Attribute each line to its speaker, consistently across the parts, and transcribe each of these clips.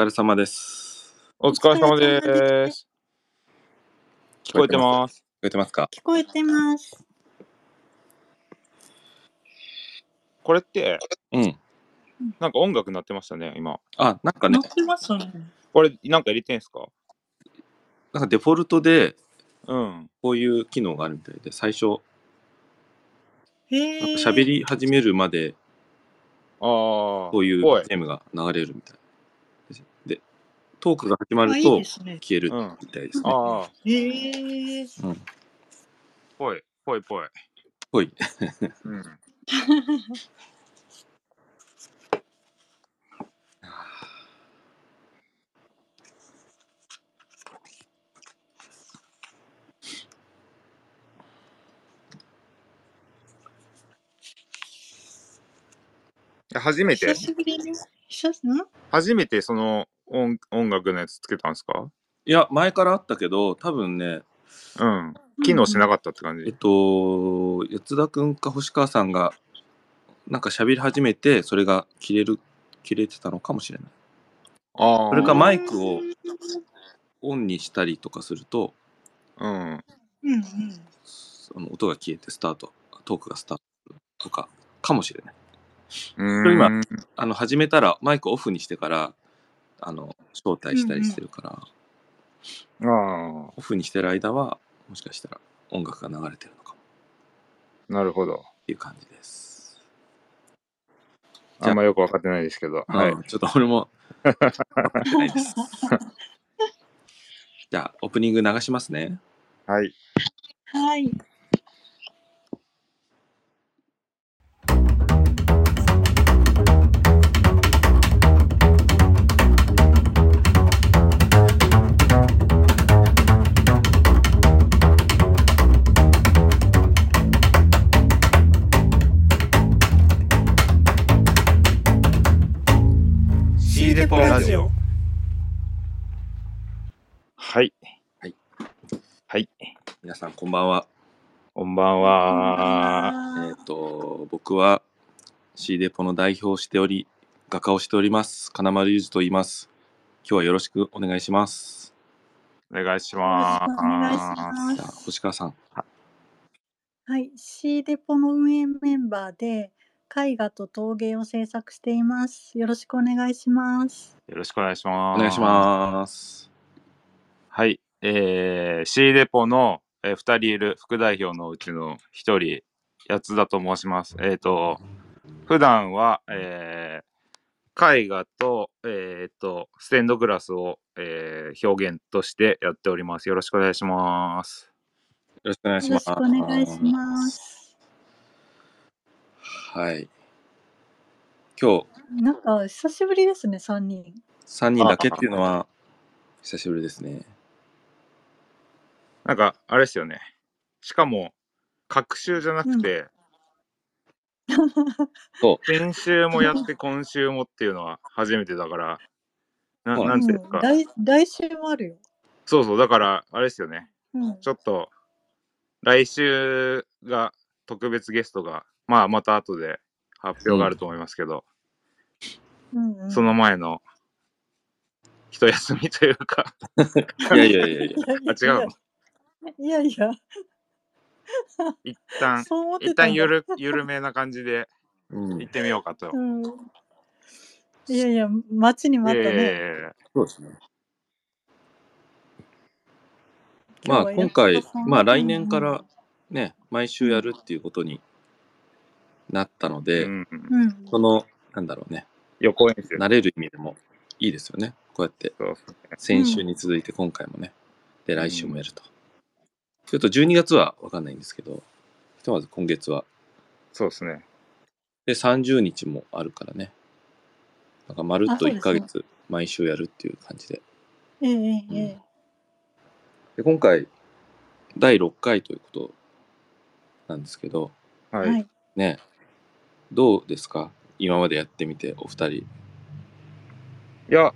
Speaker 1: 疲れ様です。
Speaker 2: お疲れ様です。聞こえてます。
Speaker 1: 聞こえてますか？
Speaker 3: 聞こえてます。
Speaker 2: これって、
Speaker 1: うん。
Speaker 2: なんか音楽鳴ってましたね、今。
Speaker 1: あ、なんかね
Speaker 3: 乗、ってますね。
Speaker 2: これ、なんか入れてんすか？
Speaker 1: なんかデフォルトで
Speaker 2: うん。
Speaker 1: こういう機能があるみたいで、最初、
Speaker 3: へ
Speaker 1: 喋り始めるまで
Speaker 2: ああ。
Speaker 1: こういうゲームが流れるみたいです。で、トークが始ま
Speaker 3: あいい
Speaker 1: ると
Speaker 3: ですね。
Speaker 1: 消える
Speaker 2: うん
Speaker 1: みたいですね。
Speaker 2: ああ。
Speaker 3: へえ。
Speaker 1: うん。
Speaker 2: ぽい、ぽいぽい。
Speaker 1: ほい。
Speaker 2: うん。初めて？
Speaker 3: 久しぶりに。久しん？
Speaker 2: 初めてその音音楽のやつつけたんですか？
Speaker 1: いや、前からあったけど、多分ね、
Speaker 2: うん。機能しなかったって感
Speaker 1: えっ
Speaker 2: じ。
Speaker 1: と、八田くんか星川さんが、なんか喋り始めて、それが切れる、切れてたのかもしれない。
Speaker 2: ああ。
Speaker 1: それかマイクをオンにしたりとかすると、
Speaker 2: うん。
Speaker 3: うんうん。
Speaker 1: その音が消えてスタート、トークがスタートとか、かもしれない。
Speaker 2: うん。
Speaker 1: れ今あの、始めたらマイクオフにしてから、あの、招待したりしてるから、
Speaker 2: ああ。
Speaker 1: オフにしてる間は、もしかしたら音楽が流れてるのかも
Speaker 2: なるほど。
Speaker 1: っていう感じです。じゃあ
Speaker 2: あんまよくわかってないですけど。はい。
Speaker 1: うんちょっと俺も、わかってないです。じゃあ、オープニング流しますね。
Speaker 2: はい。
Speaker 3: はい。
Speaker 2: シーデポラジオ。はい。
Speaker 1: はい。
Speaker 2: はい。
Speaker 1: 皆さん、こんばんは。
Speaker 2: こんばんは。
Speaker 1: えっ、と、僕は C デポの代表をしており、画家をしております。金丸裕二と言います。今日はよろしくお願いします。
Speaker 2: お願いしま
Speaker 3: くお願ます。
Speaker 1: 星川さん。
Speaker 3: はい。C デポの運営メンバーで、絵画と陶芸を制作しています。よろしくお願いします。
Speaker 2: よろしくお願いします。
Speaker 1: お願いします。
Speaker 2: はい。えー、C デポの、えー、2人いる副代表のうちの1人、八田と申します。えっ、と、普段は、えー、絵画と、えっ、と、ステンドグラスを、えー、表現としてやっております。よろしくお願いします。
Speaker 1: よろしくお願いし
Speaker 3: よろし
Speaker 1: ます。
Speaker 3: くお願いします。
Speaker 1: はい。今日、
Speaker 3: なんか、久しぶりですね、3人。
Speaker 1: 3人だけっていうのは、久しぶりですね。
Speaker 2: なんか、あれですよね。しかも、隔週じゃなくて、
Speaker 1: そ
Speaker 2: 先週もやって今週もっていうのは初めてだから、ななんていうか、
Speaker 3: うん来来週もあるよ。
Speaker 2: そうそう、だから、あれですよね。
Speaker 3: うん。
Speaker 2: ちょっと、来週が特別ゲストが、まあ、また後で発表があると思いますけど、
Speaker 3: うんうん、
Speaker 2: その前の、一休みというか、
Speaker 1: う。いやいやいやいや。
Speaker 2: あ、違うの？
Speaker 3: いやいや、
Speaker 2: 一旦、一
Speaker 3: たんだ
Speaker 2: 旦ゆる、ゆるめな感じで
Speaker 1: うん
Speaker 2: 行ってみようかと。
Speaker 3: うん。いやいや、待ちに待ったね。
Speaker 2: え
Speaker 1: そうですね。まあ
Speaker 3: は
Speaker 1: 今回まあ来年からね、毎週やるっていうことになったの
Speaker 2: え
Speaker 1: で、
Speaker 2: うん、
Speaker 3: うん。
Speaker 1: その、なんだろうね、
Speaker 2: 予行演習。
Speaker 1: 慣れる意味でもいいですよね。こうやって、先週に続いて今回もね、で、来週もやると。ちょっと12月はわかんないんですけど、ひとまず今月は。
Speaker 2: そうですね。
Speaker 1: で、30日もあるからね。なんかまるっと1
Speaker 3: あそうですね
Speaker 1: ヶ月毎週やるっていう感じで。
Speaker 3: ええええええ
Speaker 1: で、今回、第6回ということなんですけど、
Speaker 2: はい。
Speaker 3: はい。
Speaker 1: ね、どうですか？今までやってみて、お二人。
Speaker 2: いや、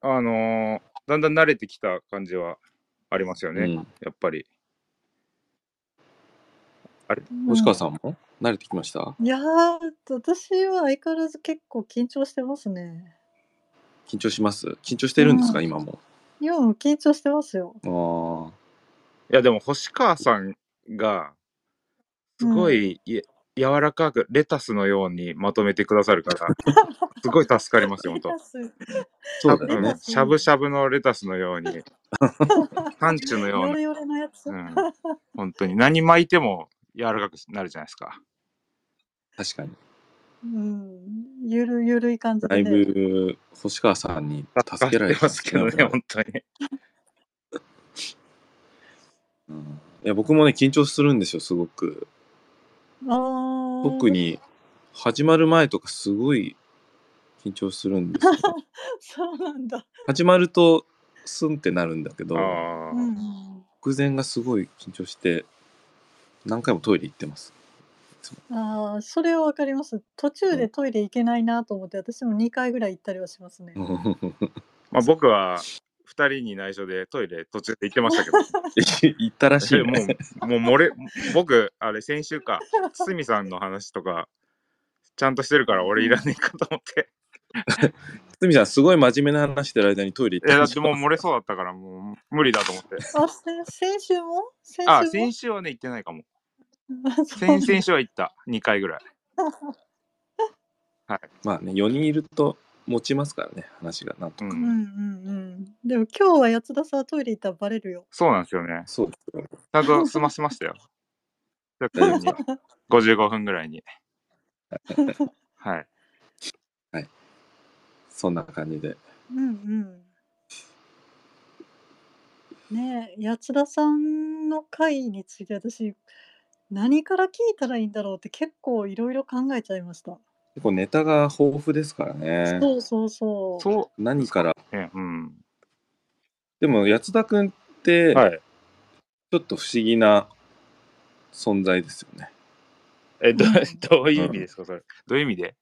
Speaker 2: あのーだんだん慣れてきた感じはありますよね、
Speaker 1: うん。
Speaker 2: やっぱり。
Speaker 1: 星川さんも？慣れてきました？
Speaker 3: いやー、私は相変わらず結構緊張してますね。
Speaker 1: 緊張します？緊張してるんですか、
Speaker 3: うん
Speaker 1: 今も？
Speaker 3: いや、緊張してますよ。
Speaker 1: ああ。
Speaker 2: いや、でも星川さんが、すごい、い柔らかくレタスのようにまとめてくださるから、すごい助かりますよ、本当。
Speaker 1: そうだよね
Speaker 2: しゃぶしゃぶのレタスのように、パンチのような
Speaker 3: ヨレ、ヨレのやつ。
Speaker 2: うん、本当に何巻いても柔らかくなるじゃないですか。
Speaker 1: 確かに。
Speaker 3: うん。ゆるゆるい感じ
Speaker 1: だい
Speaker 3: でね。
Speaker 1: ぶ、星川さんに助けられて
Speaker 2: ますけどね、本当に。
Speaker 1: うんいや、僕もね、緊張するんですよ、すごく。
Speaker 3: あー
Speaker 1: 特。に、始まる前とかすごい緊張するんですよ。
Speaker 3: そうなんだ。
Speaker 1: 始まると、スンってなるんだけど、
Speaker 2: あー
Speaker 3: うん。
Speaker 1: 直前がすごい緊張して、何回もトイレ行ってます。
Speaker 3: ああ、それはわかります。途中でトイレ行けないなと思って、私も2回ぐらい行ったりはしますね。
Speaker 2: まあ、僕は2人に内緒でトイレ途中で行ってましたけど、
Speaker 1: 行ったらしい、
Speaker 2: も
Speaker 1: ね。
Speaker 2: う、もう漏れ、僕、あれ先週か、堤さんの話とか、ちゃんとしてるから俺いらねえかと思って。
Speaker 1: 堤さん、すごい真面目な話してる間にトイレ行っ
Speaker 2: いや、だ
Speaker 1: たでして
Speaker 2: もう漏れそうだったから、もう無理だと思って。
Speaker 3: あ、せ先週も？先週も？
Speaker 2: あ、先週はね、行ってないかも。先々週は行った。2回ぐらい。
Speaker 1: まあね、4人いると持ちますからね、話がなんとか。
Speaker 2: うん。
Speaker 3: うんうんうん。でも今日は八つ田さんトイレ行ったらバレるよ。
Speaker 2: そうなんですよね。
Speaker 1: そうですよ。
Speaker 2: ちゃんと済ませましたよ。ちょっとに55分ぐらいに。はい。
Speaker 1: そんな感じで。
Speaker 3: うんうん。ねえ、八つ田さんの回について私、何から聞いたらいいんだろうって結構いろいろ考えちゃいました。
Speaker 1: 結構ネタが豊富ですからね。
Speaker 3: そうそうそう。
Speaker 2: そ
Speaker 1: 何から。
Speaker 2: う、ね、うん。
Speaker 1: でも、八田くんって、
Speaker 2: はい。
Speaker 1: ちょっと不思議な存在ですよね。
Speaker 2: え、ど
Speaker 3: うん
Speaker 2: どういう意味ですか、それ。どういう意味で？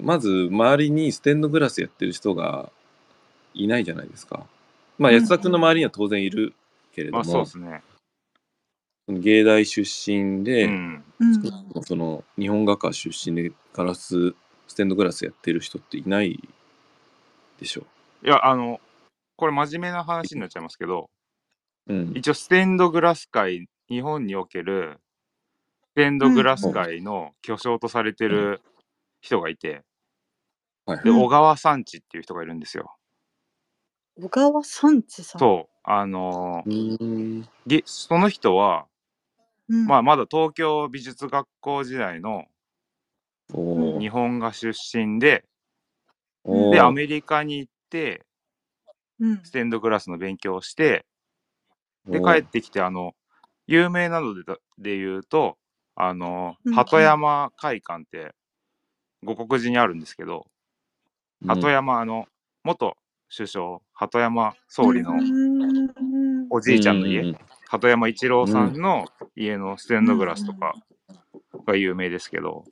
Speaker 1: まず、周りにステンドグラスやってる人がいないじゃないですか。まあ、
Speaker 3: うん
Speaker 1: 八田くんの周りには当然いるけれど
Speaker 2: まあ、そう
Speaker 1: も、
Speaker 2: ですね。
Speaker 1: 芸大出身で、
Speaker 2: うん。
Speaker 3: うん、
Speaker 1: その日本画家出身でガラス、ステンドグラスやってる人っていないでしょ
Speaker 2: いや、あの、これ真面目な話になっちゃいますけど、
Speaker 1: う。うん。
Speaker 2: 一応ステンドグラス界、日本におけるステンドグラス界の巨匠とされてる人がいて、で、
Speaker 1: はいはい。
Speaker 2: 小川三地っていう人がいるんですよ。
Speaker 3: 小川三地さん。
Speaker 2: そう。あの
Speaker 1: うー
Speaker 2: その人は、
Speaker 3: うん。
Speaker 2: まあ、まだ東京美術学校時代の日本画出身で、で、アメリカに行って、
Speaker 3: うん。
Speaker 2: ステンドグラスの勉強をして、で、帰ってきて、あの、有名なのでで言うと、あの
Speaker 3: うん、
Speaker 2: 鳩山会館って、五国寺にあるんですけど、鳩山、あの、元首相、鳩山総理の
Speaker 3: うん。
Speaker 2: おじいちゃんの家、
Speaker 1: うう
Speaker 2: 鳩山一郎さんの家のステンドグラスとかが有名ですけど、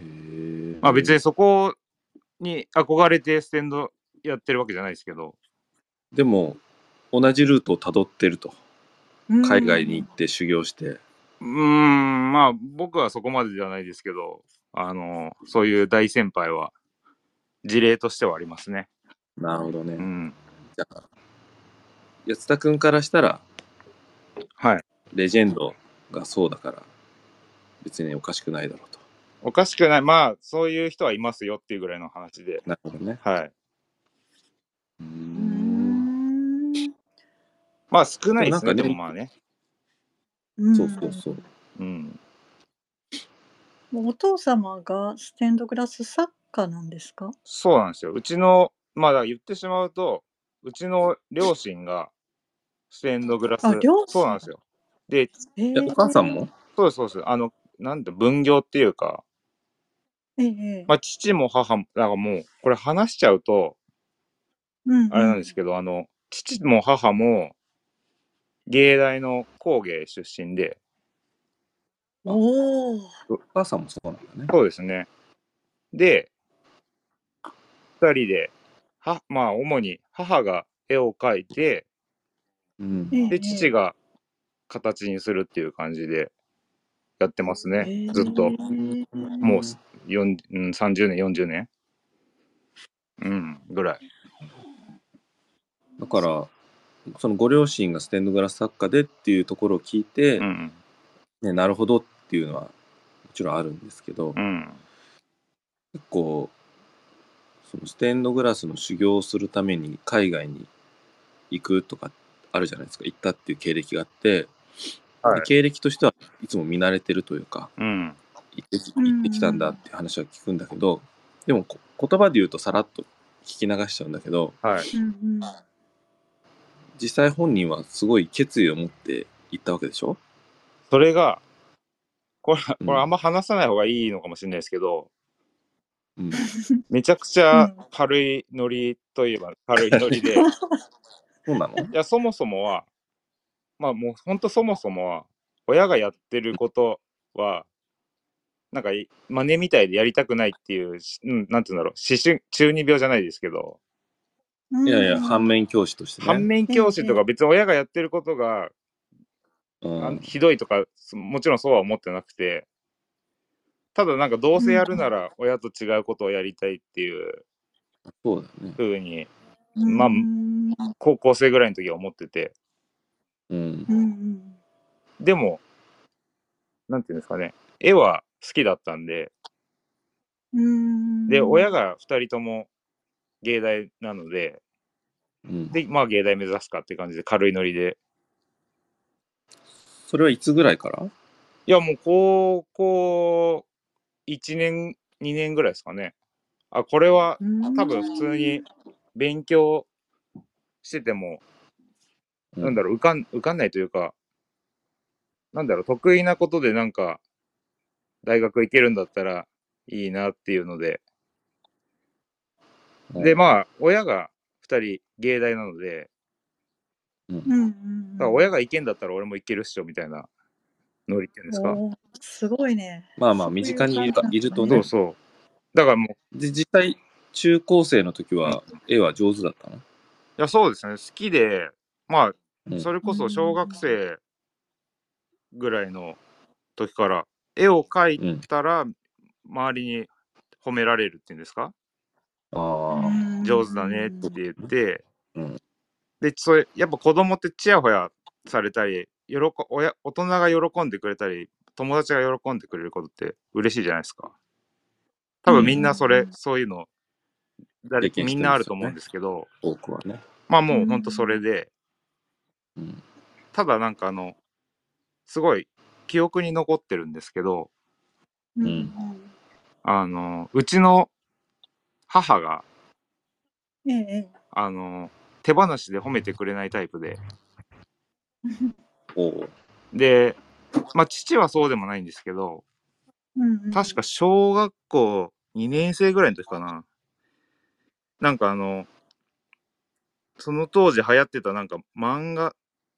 Speaker 1: へー。
Speaker 2: まあ別にそこに憧れてステンドやってるわけじゃないですけど、
Speaker 1: でも同じルートをたどってると。
Speaker 3: うん。
Speaker 1: 海外に行って修行して、
Speaker 2: うーん、まあ僕はそこまでじゃないですけど、あの、そういう大先輩は事例としてはありますね。
Speaker 1: なるほどね、
Speaker 2: うん。
Speaker 1: じゃあ安田君からしたら
Speaker 2: はい。
Speaker 1: レジェンドがそうだから別におかしくないだろうと
Speaker 2: おかしくない。まあそういう人はいますよっていうぐらいの話で。
Speaker 1: なるほどね
Speaker 2: はい。
Speaker 1: う
Speaker 3: んん
Speaker 2: まあ少ないですね、でもまあね。
Speaker 3: うん
Speaker 1: そうそうそう
Speaker 2: うん。
Speaker 3: お父様がステンドグラス作家なんですか？
Speaker 2: そうなんですよ。うちの、まあだから言ってしまうと、うちの両親がステンドグラス。
Speaker 3: あ両親
Speaker 2: そうなんですよ。で、
Speaker 3: え
Speaker 1: えお母さんも？
Speaker 2: そうです、そう。です。あの、なんて分業っていうか、
Speaker 3: ええ
Speaker 2: まあ父も母も、だからもう、これ話しちゃうと、
Speaker 3: うん
Speaker 2: あれなんですけど、あの、父も母も、芸大の工芸出身で、
Speaker 3: おお
Speaker 1: お母さんもそうなんだね。
Speaker 2: そうですね。で、二人で、は、まあ、主に母が絵を描いて、
Speaker 1: うん
Speaker 2: で、父が形にするっていう感じでやってますね。ずっと。もう4、うん、30年、40年。うん、ぐらい。
Speaker 1: だから、そのご両親がステンドグラス作家でっていうところを聞いて、
Speaker 2: うん。
Speaker 1: ね、なるほどっていうのはもちろんあるんですけど、
Speaker 2: うん。
Speaker 1: 結構、そのステンドグラスの修行をするために海外に行くとかあるじゃないですか。行ったっていう経歴があって、
Speaker 2: はい
Speaker 1: で経歴としてはいつも見慣れてるというか、
Speaker 2: うん。
Speaker 1: 行ってき行ってきたんだっていう話は聞くんだけど、でもこ言葉で言うとさらっと聞き流しちゃうんだけど、
Speaker 2: はい。
Speaker 1: 実際本人はすごい決意を持って行ったわけでしょ？
Speaker 2: それが、これ、
Speaker 1: うん
Speaker 2: これあんま話さない方がいいのかもしれないですけど、
Speaker 1: うん。
Speaker 2: めちゃくちゃ軽いノリといえば軽いノリで、い
Speaker 1: そうなの？
Speaker 2: や、そもそもは、まあもう本当そもそもは、親がやってることは、なんかい真似みたいでやりたくないっていう、しうん、なんていうんだろう、思春、中二病じゃないですけど、
Speaker 1: いやいや、反面教師としてね。
Speaker 2: 反面教師とか別に親がやってることが
Speaker 1: うん。
Speaker 2: あのひどいとかそもちろんそうは思ってなくて。ただなんかどうせやるなら親と違うことをやりたいっていう
Speaker 1: そうだよね。
Speaker 2: 風に
Speaker 3: うん
Speaker 2: まあ
Speaker 3: うん
Speaker 2: 高校生ぐらいの時は思ってて。
Speaker 1: うん。
Speaker 3: う。ん
Speaker 2: でもなんていうんですかね。絵は好きだったんで。
Speaker 3: うん。
Speaker 2: で親が2人とも芸大なので。
Speaker 1: うん。
Speaker 2: でまあ芸大目指すかって感じで軽いノリで。
Speaker 1: それはいつぐらいから？
Speaker 2: いやもう高校1年2年ぐらいですかね。あこれは多分普通に勉強してても、
Speaker 1: うん
Speaker 2: なんだろう、受かん、受かんないというか、なんだろう、得意なことでなんか、大学行けるんだったらいいなっていうので、で、まあ、親が二人芸大なので、
Speaker 3: うんうん
Speaker 2: だから親が行けんだったら俺も行けるっしょ、みたいなノリっていうんですか？
Speaker 3: すごいね。
Speaker 1: まあまあ、身近にいるかいるとね
Speaker 2: そう。そう。だからもう、
Speaker 1: 実際、中高生の時は、絵は上手だったの？
Speaker 2: や、そうですね、好きで、まあ、
Speaker 1: うん。
Speaker 2: それこそ小学生ぐらいの時から、絵を描いたら、周りに褒められるっていうんですか？
Speaker 1: ああ。
Speaker 2: 上手だねって言って、
Speaker 1: うん。
Speaker 2: で、それ、やっぱ子供ってちやほやされたり、喜親大人が喜んでくれたり、友達が喜んでくれることって嬉しいじゃないですか。多分みんなそれ、
Speaker 3: うん。
Speaker 2: そういうの、誰みんなあると思うんですけど、
Speaker 1: 多くはね。
Speaker 2: まあもうほんとそれで、
Speaker 1: うん。
Speaker 2: ただなんかあの、すごい記憶に残ってるんですけど、
Speaker 3: うん。
Speaker 1: うん
Speaker 2: あの、うちの母が、
Speaker 3: ええ。え
Speaker 2: あの、手放しで褒めてくれないタイプで、で、まあ父はそうでもないんですけど、
Speaker 3: うんうん。
Speaker 2: 確か小学校2年生ぐらいの時かな。なんかあの、その当時流行ってたなんか漫画、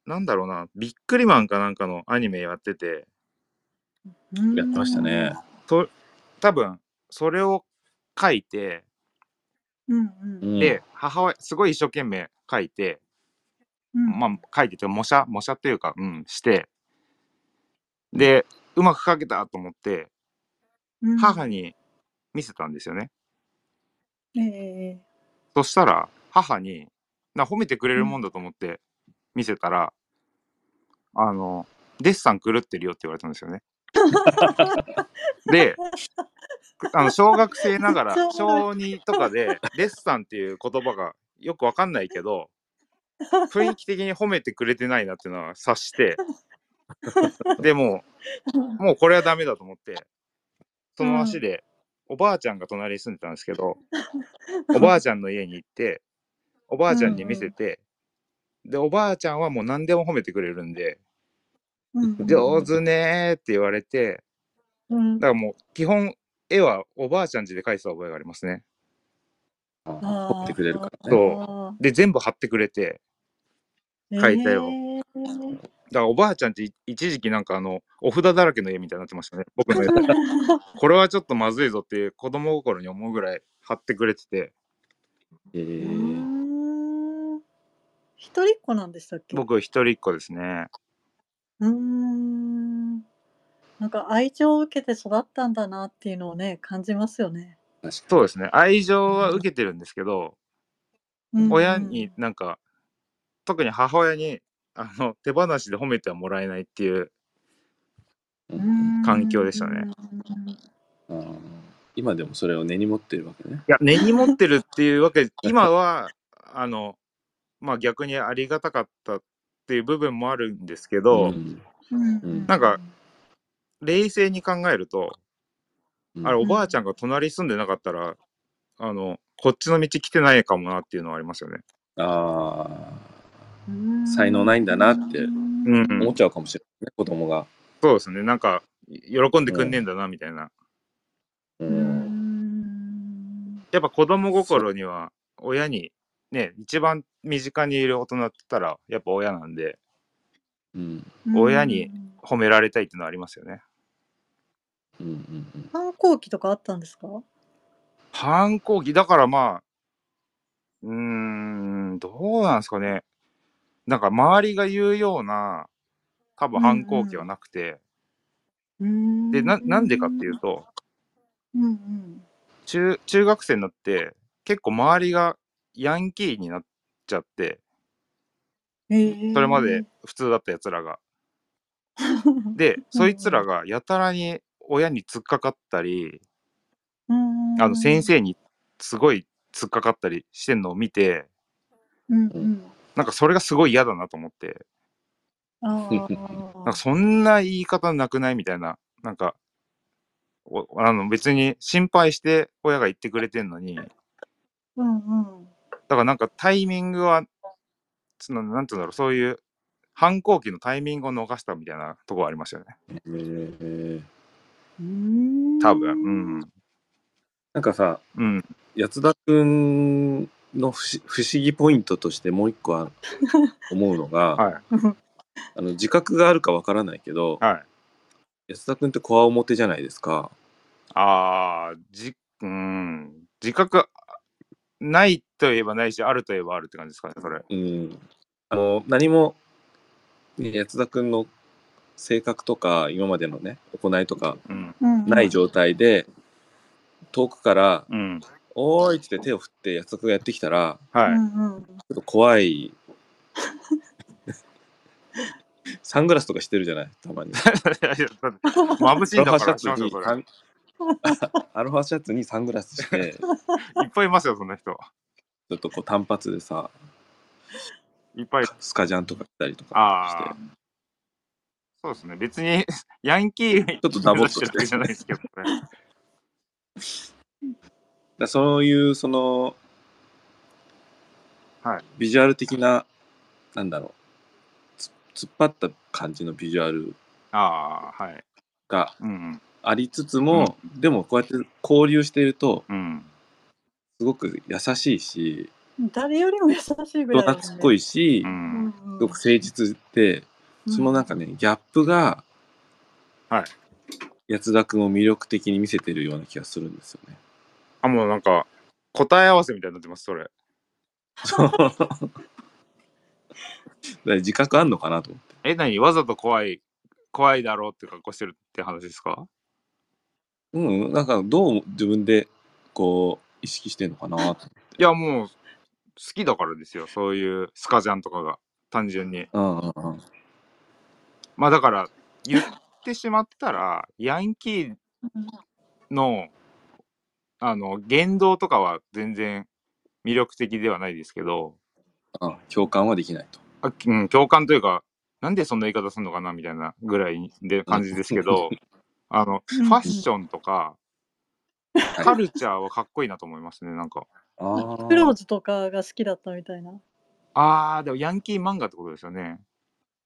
Speaker 2: なんだろうな、ビックリマンかなんかのアニメやってて、
Speaker 3: うん
Speaker 1: やってましたね。
Speaker 2: と多分それを書いて、
Speaker 3: うん
Speaker 1: う
Speaker 3: うん。
Speaker 1: ん、
Speaker 2: で、母親、すごい一生懸命書いて、
Speaker 3: うん。
Speaker 2: まあ書いてて、模写、模写っていうか、うん、して、で、うまく書けたと思って、
Speaker 3: うん。
Speaker 2: 母に見せたんですよね。
Speaker 3: ええ
Speaker 2: そしたら、母に、な褒めてくれるもんだと思って見せたら、あの、デッサン狂ってるよって言われたんですよね。で、あの小学生ながら小2とかでデッサンっていう言葉がよくわかんないけど雰囲気的に褒めてくれてないなっていうのは察してでもう もうこれはダメだと思ってその足で、おばあちゃんが隣に住んでたんですけど おばあちゃんの家に行っておばあちゃんに見せて、でおばあちゃんはもう何でも褒めてくれるんで
Speaker 3: うん「
Speaker 2: 上手ね」って言われて
Speaker 3: うん。
Speaker 2: だからもう基本絵はおばあちゃん家で描いてた覚えがありますね。
Speaker 1: 掘ってくれるからね。
Speaker 2: そう。
Speaker 3: あ
Speaker 2: で全部貼ってくれて
Speaker 3: ー
Speaker 2: 書いたよ。
Speaker 3: ええ
Speaker 2: だからおばあちゃんち一時期なんかあのお札だらけの家みたいになってましたね僕の家。これはちょっとまずいぞっていう子供心に思うぐらい貼ってくれてて。
Speaker 1: え。
Speaker 3: う
Speaker 1: ー
Speaker 3: 一人っ子なんでしたっけ？
Speaker 2: 僕一人っ子ですね。
Speaker 3: うーん。なんか愛情を受けて育ったんだなっていうのをね感じますよね。
Speaker 1: 確かに。
Speaker 2: そうですね。愛情は受けてるんですけど、
Speaker 3: うん。
Speaker 2: 親になんか、特に母親に、あの、手放しで褒めてはもらえないっていう、
Speaker 3: うん。
Speaker 2: 環境でしたね。
Speaker 1: 今でもそれを根に持ってるわけね。
Speaker 2: いや、根に持ってるっていうわけ、今は、あの、まあ逆にありがたかったっていう部分もあるんですけど、
Speaker 1: ん。
Speaker 3: うん。
Speaker 2: なんか冷静に考えると、
Speaker 1: うん。
Speaker 2: あれ、おばあちゃんが隣に住んでなかったら、あの、こっちの道来てないかもなっていうのはありますよね。
Speaker 1: あ
Speaker 3: うん
Speaker 1: 才能ないんだなって
Speaker 2: うん、
Speaker 1: あ、思っちゃうかもしれないね、子供が。
Speaker 2: そうですね。なんか、喜んでくんねえんだな、みたいな。
Speaker 1: う。
Speaker 3: うんん
Speaker 2: やっぱ子供心には、親に、ね、一番身近にいる大人って言ったら、やっぱ親なんで、
Speaker 1: うん。
Speaker 2: 親に褒められたいっていうのはありますよね。
Speaker 1: うん。うん。
Speaker 3: 反抗期とかあったんですか？
Speaker 2: 反抗期、だからまあ、うーん、どうなんですかね。なんか周りが言うような、多分反抗期はなくて、
Speaker 3: うん。
Speaker 2: で、な、なんでかっていうと、
Speaker 3: うんうん。
Speaker 2: 中、中学生になって、結構周りがヤンキーになっちゃって、
Speaker 3: え。ー
Speaker 2: それまで普通だった奴らが。で、そいつらがやたらに親に突っかかったり、あの先生にすごい突っかかったりしてんのを見て、
Speaker 3: うんうん
Speaker 2: なんかそれがすごい嫌だなと思って、
Speaker 3: あ
Speaker 2: なんかそんな言い方なくないみたいな、なんか、おあの別に心配して親が言ってくれてんのに、だ
Speaker 3: うんうん
Speaker 2: からなんかタイミングは、そのなんていうんだろう、そういう反抗期のタイミングを逃したみたいなところありましたよね。
Speaker 1: えー
Speaker 3: うん
Speaker 2: 多分。うん。
Speaker 1: なんかさ、
Speaker 2: うん。
Speaker 1: 安田くんの不思不思議ポイントとしてもう一個ある 思うのが、
Speaker 2: はい。
Speaker 1: あの自覚があるかわからないけど、
Speaker 2: はい。
Speaker 1: 安田くんってこわ表じゃないですか。
Speaker 2: ああ、じ、うん。自覚ないといえばないし、あるといえばあるって感じですかね、それ。
Speaker 1: うん。あの、何も、ね安田くんの性格とか、今までのね、行いとか、ない状態で、遠くから、
Speaker 2: うん。
Speaker 1: おーいって手を振って安田くんがやってきたら、
Speaker 2: はい。
Speaker 3: うんうん
Speaker 1: ちょっと怖い。サングラスとかしてるじゃない、たまに。
Speaker 2: いやだって眩しいんだから、しましょうそれ
Speaker 1: サンアロハシャツにサングラスして、
Speaker 2: いっぱいいますよ、そんな人。
Speaker 1: ちょっとこう単発でさ、
Speaker 2: いっぱい。
Speaker 1: スカジャンとか着たりとかして、。
Speaker 2: そうですね。別に、ヤンキー
Speaker 1: ちょっとダボっと
Speaker 2: してるわけじゃないですけどね。
Speaker 1: だそういうその、
Speaker 2: はい
Speaker 1: ビジュアル的ななんだろうつ突っ張った感じのビジュアル
Speaker 2: ああ、はい。
Speaker 1: が
Speaker 2: うん。
Speaker 1: ありつつも、でもこうやって交流していると
Speaker 2: うん。
Speaker 1: すごく優しいし
Speaker 3: 誰よりも優しいぐ
Speaker 1: 人
Speaker 3: らい
Speaker 1: 懐っこいし、
Speaker 2: う。
Speaker 3: うんん
Speaker 1: すごく誠実で、そのなんかねギャップが、
Speaker 2: はい
Speaker 1: 安田君を魅力的に見せてるような気がするんですよね。
Speaker 2: あ、もうなんか、答え合わせみたいになってます、それ。
Speaker 1: そうだ自覚あんのかなと思って。
Speaker 2: え、何わざと怖い、怖いだろうって格好してるって話ですか？
Speaker 1: うん、なんかどう自分でこう意識してんのかなと。
Speaker 2: いや、もう、好きだからですよ。そういうスカジャンとかが。単純に。
Speaker 1: うんうんうん。
Speaker 2: まあだから、言ってしまったら、ヤンキーの、あの、言動とかは全然魅力的ではないですけど、
Speaker 1: あ共感はできないと。
Speaker 2: あうん、共感というか、なんでそんな言い方するのかなみたいなぐらいで感じですけど、あの、
Speaker 3: うん
Speaker 2: ファッションとか、
Speaker 1: はい
Speaker 2: カルチャーはかっこいいなと思いますね、なんか。
Speaker 1: あ
Speaker 3: クローズとかが好きだったみたいな。
Speaker 2: あー、でもヤンキー漫画ってことですよね。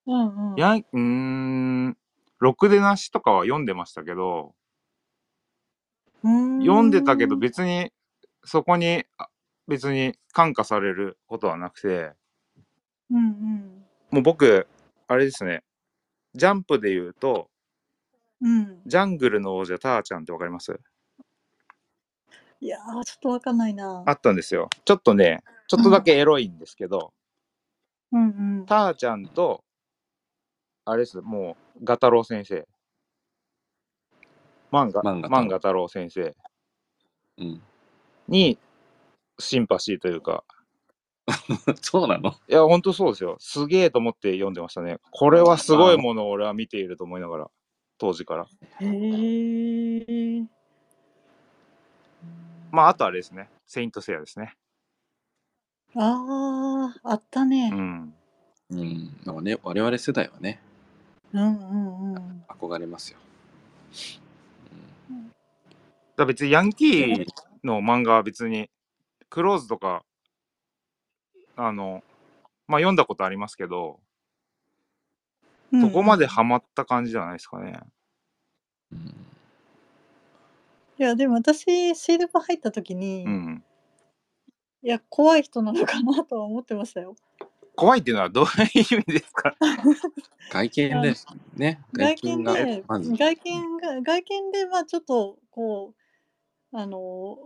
Speaker 3: うんうん。
Speaker 2: ヤン、うーん、ろくでなしとかは読んでましたけど、読んでたけど別に、そこに、あ別に感化されることはなくて、
Speaker 3: うんうん。
Speaker 2: もう僕、あれですね、ジャンプで言うと、
Speaker 3: うん。
Speaker 2: ジャングルの王者ターちゃんってわかります？
Speaker 3: いやー、ちょっとわかんないな。
Speaker 2: あったんですよ。ちょっとね、ちょっとだけエロいんですけど、
Speaker 3: うんうん。
Speaker 2: ターちゃんと、あれです、もう、ガタロウ先生。漫画、
Speaker 1: 漫画太郎
Speaker 2: 漫画太郎先生
Speaker 1: うん。
Speaker 2: にシンパシーというか、
Speaker 1: そうなの？
Speaker 2: いや、ほんとそうですよ。すげえと思って読んでましたね。これはすごいものを俺は見ていると思いながら、当時から。
Speaker 3: へえ。
Speaker 2: まあ、あとあれですね。セイントセイヤですね。
Speaker 3: ああ、あったね
Speaker 2: う。ん。
Speaker 1: うん。なんかね、我々世代はね、
Speaker 3: うんうんうん。
Speaker 1: 憧れますよ。
Speaker 2: だ別にヤンキーの漫画は別に、クローズとか、あの、まあ読んだことありますけど、そこまでハマった感じじゃないですかね。
Speaker 1: うん。うん
Speaker 3: いや、でも私、シールバ入った時に、
Speaker 2: うん。
Speaker 3: いや、怖い人なのかなとは思ってましたよ。
Speaker 2: 怖いっていうのはどういう意味ですか？
Speaker 1: 外見で、ね、
Speaker 3: 外見
Speaker 1: が
Speaker 3: で、
Speaker 1: まず、
Speaker 3: 外見が、外見で、まあちょっと、こう、あの、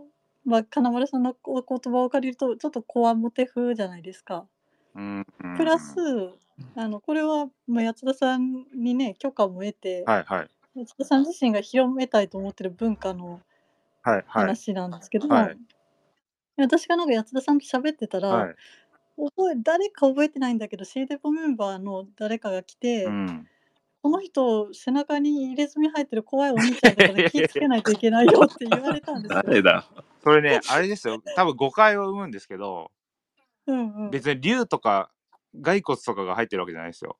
Speaker 3: まあ、金丸さんのお言葉を借りると、ちょっとこわもて風じゃないですか。
Speaker 2: うん。うん
Speaker 3: プラス、あの、これは、まあ、八田さんにね、許可も得て、
Speaker 2: はいはい。
Speaker 3: 八田さん自身が広めたいと思ってる文化の
Speaker 2: はいはい。
Speaker 3: 話なんですけど、
Speaker 2: はい
Speaker 3: 私がなんか八田さんと喋ってたら、
Speaker 2: はい。
Speaker 3: 覚え誰か覚えてないんだけど、シーデポメンバーの誰かが来て、
Speaker 2: うん。
Speaker 3: この人、背中に入れ墨入ってる怖いお兄ちゃんだから 気をつけないといけないよって言われたんですよ。
Speaker 1: 誰だ
Speaker 2: それね、あれですよ。多分誤解を生むんですけど、
Speaker 3: うんうん、
Speaker 2: 別に竜とか骸骨とかが入ってるわけじゃないですよ。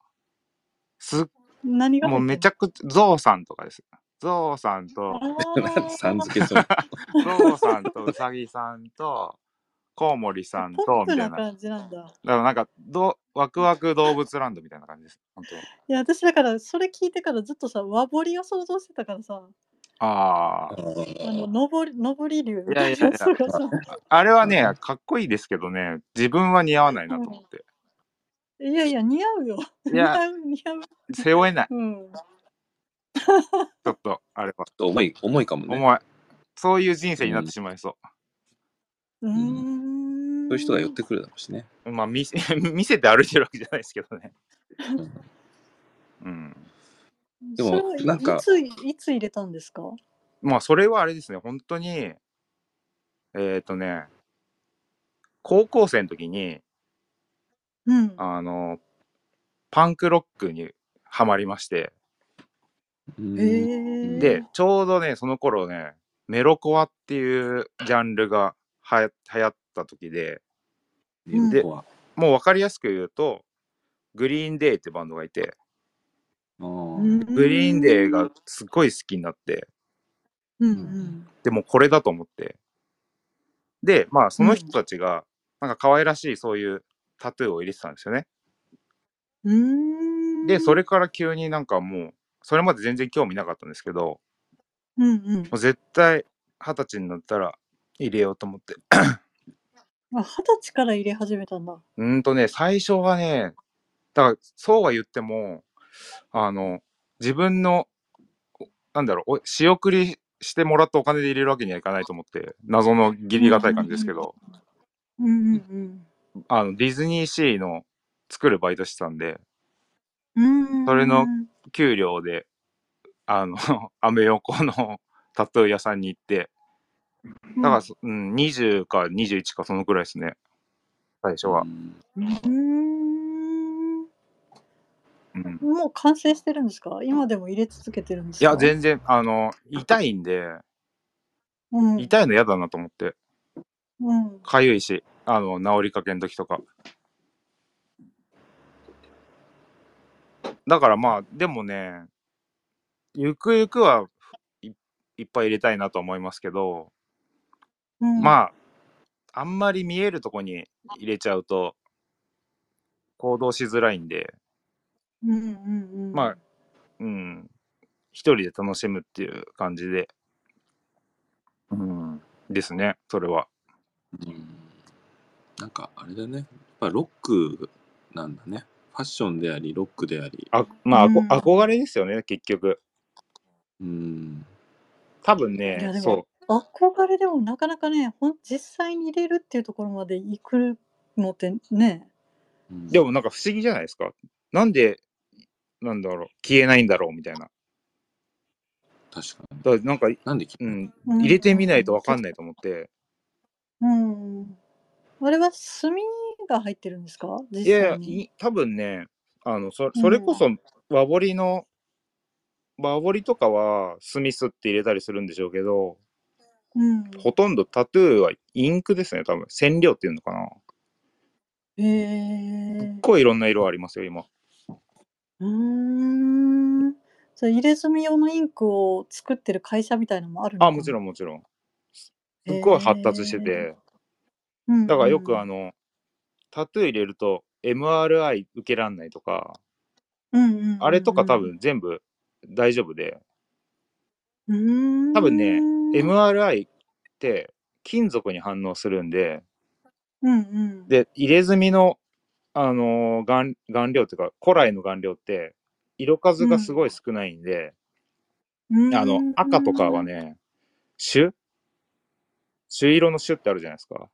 Speaker 2: すっ
Speaker 3: 何が
Speaker 2: もうめちゃくちゃ、ゾウさんとかです。ゾウさんと、ゾウさんとウサギさんと、コウモリさん
Speaker 3: ポップな
Speaker 2: とみたいな。だか
Speaker 3: 感じなんだ。
Speaker 2: らなんかど、ワクワク動物ランドみたいな感じです。本当
Speaker 3: いや、私だから、それ聞いてからずっとさ、和彫りを想像してたからさ、
Speaker 2: ああ。
Speaker 3: あの、のぼり、のぼり竜み
Speaker 2: い
Speaker 3: たいな
Speaker 2: やいやいや
Speaker 3: やつがさ、
Speaker 2: あれはね、かっこいいですけどね、自分は似合わないなと思って。
Speaker 3: いやいや、似合うよ。
Speaker 2: いや、
Speaker 3: 似合う、似合う。
Speaker 2: 背負えない。
Speaker 3: うん。
Speaker 2: ちょっと、あれは。
Speaker 1: 重い、重いかもね。
Speaker 2: 重い。そういう人生になってしまいそう
Speaker 3: ーん。
Speaker 1: そういう人が寄ってくるだろうしね。
Speaker 2: う。まあ見せ、見せて歩いてるわけじゃないですけどね。うん。
Speaker 1: でもなんか
Speaker 3: いつ、いつ入れたんですか？
Speaker 2: まあ、それはあれですね、本当に、えっ、とね、高校生の時に、
Speaker 3: うん。
Speaker 2: あの、パンクロックにハマりまして、
Speaker 3: え。
Speaker 2: で、ちょうどね、その頃ね、メロコアっていうジャンルがはや流行った時で、
Speaker 3: うん。
Speaker 2: もう分かりやすく言うと、グリーンデーってバンドがいて、グリーンデーがすっごい好きになって、
Speaker 3: うんうん。
Speaker 2: でもこれだと思って。で、まあその人たちが、なんか可愛らしいそういうタトゥーを入れてたんですよね。で、それから急になんかもう、それまで全然興味なかったんですけど、
Speaker 3: うんうん。
Speaker 2: もう絶対二十歳になったら入れようと思って。
Speaker 3: あ、二十歳から入れ始めたんだ。
Speaker 2: うーんとね、最初はね、だからそうは言っても、あの、自分の、おなんだろう、お仕送りしてもらったお金で入れるわけにはいかないと思って、謎の義理がたい感じですけど、
Speaker 3: うんうん
Speaker 2: あの、ディズニーシーの作るバイトしてたんで、
Speaker 3: うん
Speaker 2: それの給料で、あの、アメ横の タトゥー屋さんに行って、だから、そうん、20か21かそのくらいですね。最初は
Speaker 1: う。ん。
Speaker 3: もう完成してるんですか？今でも入れ続けてるんですか？
Speaker 2: いや、全然、あの、痛いんで、
Speaker 3: うん。
Speaker 2: 痛いの嫌だなと思って、
Speaker 3: うん。
Speaker 2: かゆいし、あの、治りかけの時とか。だからまあ、でもね、ゆくゆくはいいっぱい入れたいなと思いますけど、
Speaker 3: うん、
Speaker 2: まあ、あんまり見えるとこに入れちゃうと、行動しづらいんで、
Speaker 3: うんうんうん。
Speaker 2: まあ、うん、一人で楽しむっていう感じで、うん、ですね、それは。
Speaker 1: うんなんかあれだね。やっぱロックなんだね。ファッションであり、ロックであり。
Speaker 2: あまあ、あこ
Speaker 3: うん
Speaker 2: 憧れですよね、結局。
Speaker 1: うん。
Speaker 2: 多分
Speaker 3: いやでも、
Speaker 2: ねそ
Speaker 3: 憧れでもなかなかね、ほん実際に入れるっていうところまで行くのってね。
Speaker 1: うん
Speaker 2: う。でもなんか不思議じゃないですか？なんで、なんだろう、消えないんだろうみたいな。
Speaker 1: 確かに。
Speaker 2: だからなんか、
Speaker 1: なんで聞
Speaker 2: うん、
Speaker 3: うん
Speaker 2: 入れてみないとわかんないと思って。
Speaker 3: うん。あれは炭が入ってるんですか？実
Speaker 2: いやいや
Speaker 3: 際に。
Speaker 2: い、多分ね、あの、そそれこそ和彫りの、和彫りとかは炭すって入れたりするんでしょうけど、
Speaker 3: うん。
Speaker 2: ほとんどタトゥーはインクですね、多分。染料っていうのかな。
Speaker 3: へえ
Speaker 2: すっごいいろんな色ありますよ、今。
Speaker 3: うーん。じゃあ入れ墨用のインクを作ってる会社みたいなのもあるのか
Speaker 2: あ、もちろんもちろん。すっごい発達してて、
Speaker 3: ん
Speaker 2: だからよくあ、の、タトゥー入れると MRI 受けらんないとか、
Speaker 3: うんうんうんうん
Speaker 2: あれとか多、分全部大丈夫で、
Speaker 3: うーん
Speaker 2: 多分ね、MRI って金属に反応するんで、
Speaker 3: うんうん、
Speaker 2: で、入れ墨の、あのー顔顔料っていうか、古来の顔料って、色数がすごい少ないんで、
Speaker 3: うん。
Speaker 2: あの、赤とかは、ね、朱？朱色の朱ってあるじゃないですか。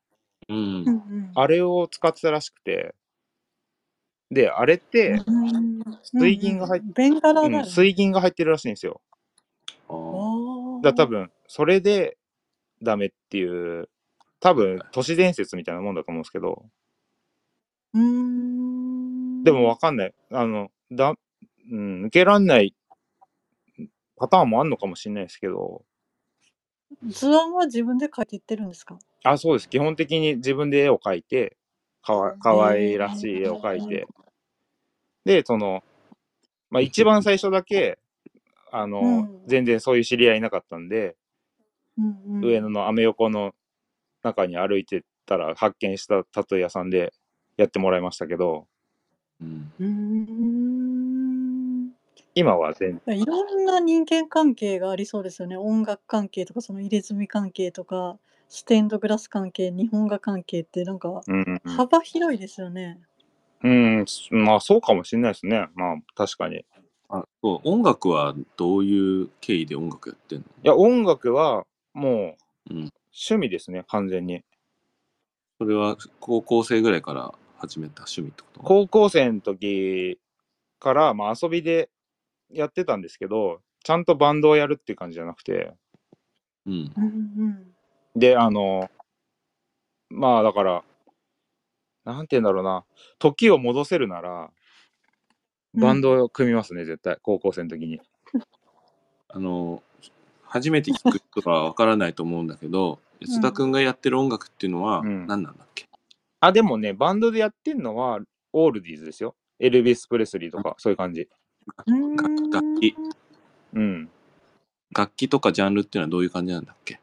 Speaker 1: うん。
Speaker 2: あれを使ってたらしくて、で、あれって、
Speaker 3: うん
Speaker 2: 水銀が入っ
Speaker 3: うんうん
Speaker 2: 水銀が入ってるらしいんですよ。だ多分、それでダメっていう、多分、都市伝説みたいなもんだと思うんですけど、
Speaker 3: うーん。
Speaker 2: でもわかんない。あの、だ、うん、抜けらんないパターンもあんのかもしれないですけど、
Speaker 3: 図案は自分で描いていってるんですか？
Speaker 2: あ、そうです。基本的に自分で絵を描いて、かわかわいらしい絵を描いて、で、その、まあ一番最初だけ、あの、
Speaker 3: うん。
Speaker 2: 全然そういう知り合いいなかったんで、
Speaker 3: うんうん、
Speaker 2: 上野のアメ横の中に歩いてたら発見したタトゥー屋さんでやってもらいましたけど、
Speaker 1: うん。
Speaker 3: うーん
Speaker 2: 今は全然、
Speaker 3: いろんな人間関係がありそうですよね。音楽関係とかその入れ墨関係とかステンドグラス関係日本画関係ってなんか
Speaker 2: うん、
Speaker 3: 幅広いですよね。
Speaker 2: うん、まあそうかもしれないですね。まあ確かに。い
Speaker 1: あそう。音楽はどういう経緯で音楽やってんの？
Speaker 2: や、音楽はもう
Speaker 1: うん
Speaker 2: 趣味ですね、完全に。
Speaker 1: それは高校生ぐらいから始めた趣味ってこと？
Speaker 2: 高校生の時から、まあ遊びでやってたんですけど、ちゃんとバンドをやるっていう感じじゃなくて、
Speaker 1: うん。
Speaker 3: うんうん
Speaker 2: で、あの、まあだから、なんて言うんだろうな、時を戻せるなら、バンドを組みますね、絶対、高校生の時に。
Speaker 1: あの初めて聞く人はわからないと思うんだけど安田君がやってる音楽っていうのは
Speaker 2: うん
Speaker 1: 何なんだっけ、
Speaker 2: あ、でもね、バンドでやってんのは、オールディーズですよ。エルビス・プレスリーとか、そういう感じ。
Speaker 3: うん
Speaker 1: 楽楽器
Speaker 2: うん。
Speaker 1: 楽器とかジャンルっていうのはどういう感じなんだっけ？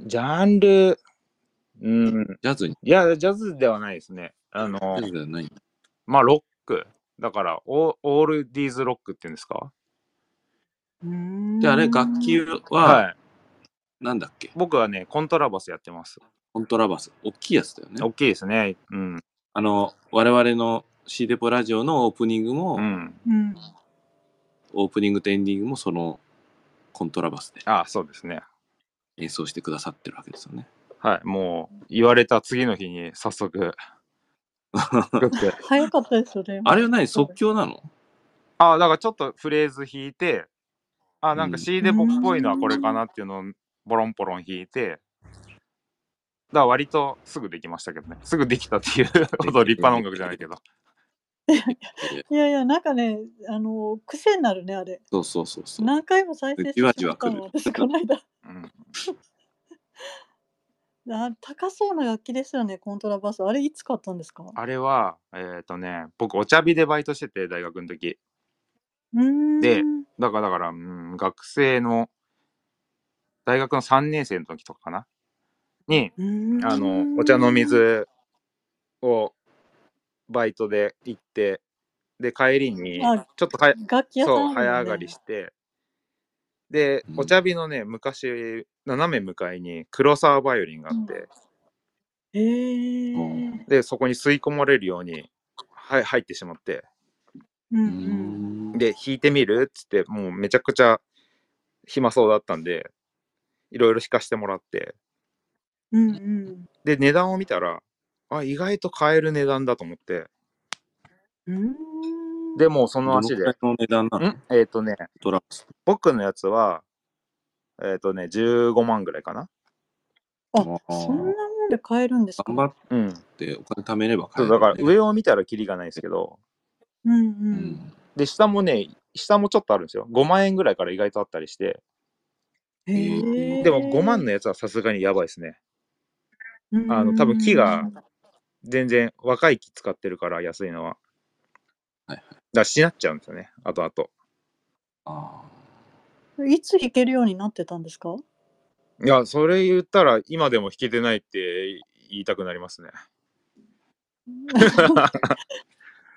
Speaker 2: ジャンル、うん。
Speaker 1: ジャズに
Speaker 2: いや、ジャズではないですね。あの
Speaker 1: ジ、ャズではない
Speaker 2: まあ、ロック。だから、オオールディーズロックっていうんですか？
Speaker 3: うん
Speaker 1: じゃああれ楽器は
Speaker 2: はい。
Speaker 1: なんだっけ？
Speaker 2: 僕はね、コントラバスやってます。
Speaker 1: コントラバス大きいやつだよね
Speaker 2: 大きいですね。うん。
Speaker 1: あの我々の C デポラジオのオープニングも、
Speaker 2: うん。
Speaker 3: うん
Speaker 1: オープニングとエンディングもそのコントラバスで
Speaker 2: あそうですね。
Speaker 1: 演奏してくださってるわけですよね。
Speaker 2: はい。もう、言われた次の日に早速。
Speaker 3: 早かったですよね。
Speaker 1: あれは何？即興なの？
Speaker 2: あだからちょっとフレーズ弾いて、あなんか
Speaker 1: うん
Speaker 2: C デポっぽいのはこれかなっていうのをボロンポロン弾いて、だから割とすぐできましたけどね。すぐできたっていう ほど立派な音楽じゃないけど。
Speaker 3: いやいやなんかねあの癖になるねあれ。
Speaker 1: そうそうそうそう。
Speaker 3: 何回も再生して
Speaker 1: じわじわ
Speaker 3: しまったの私この間。
Speaker 2: うん、
Speaker 3: あ高そうな楽器ですよねコントラバス。あれいつ買ったんですか？
Speaker 2: あれは、えっ、とね、僕お茶火でバイトしてて、大学の時。でだから、だから、うん、学生の、大学の3年生の時とかかな？に、あの、お茶の水をバイトで行って、で、帰りに、
Speaker 3: あ
Speaker 2: ちょっとはや
Speaker 3: 楽器屋さん
Speaker 2: そう、早上がりして、で、
Speaker 1: うん。
Speaker 2: お茶火のね、昔、斜め向かいに黒沢バイオリンがあって、
Speaker 3: へえ。
Speaker 2: で、そこに吸い込まれるように、はい、入ってしまって、
Speaker 3: う。ん
Speaker 2: で、弾いてみる？っつって、もうめちゃくちゃ暇そうだったんで、いろいろ弾かしてもらって、
Speaker 3: うんうん
Speaker 2: で、値段を見たら、あ、意外と買える値段だと思って、
Speaker 3: うーん。
Speaker 2: でもうその足で
Speaker 1: どの値段なの？
Speaker 2: ん？えっ、とね。僕のやつは、えっ、とね、15万ぐらいかな。
Speaker 3: あ、そんなもんで買えるんですか？
Speaker 1: 頑張っ
Speaker 2: うん。
Speaker 1: てお金貯めれば
Speaker 2: そう、
Speaker 1: 買える、
Speaker 2: だから上を見たらキリがないですけど、
Speaker 3: うんう。
Speaker 1: うんん。
Speaker 2: で、下もね、下もちょっとあるんですよ。5万円ぐらいから意外とあったりして。でも5万のやつはさすがにやばいですね。あの、多分木が全然若い木使ってるから安いのは。
Speaker 1: はいはい
Speaker 2: だからしなっちゃうんですよね、後々。
Speaker 1: あ
Speaker 3: いつ弾けるようになってたんですか？
Speaker 2: いや、それ言ったら今でも弾けてないって言いたくなりますね。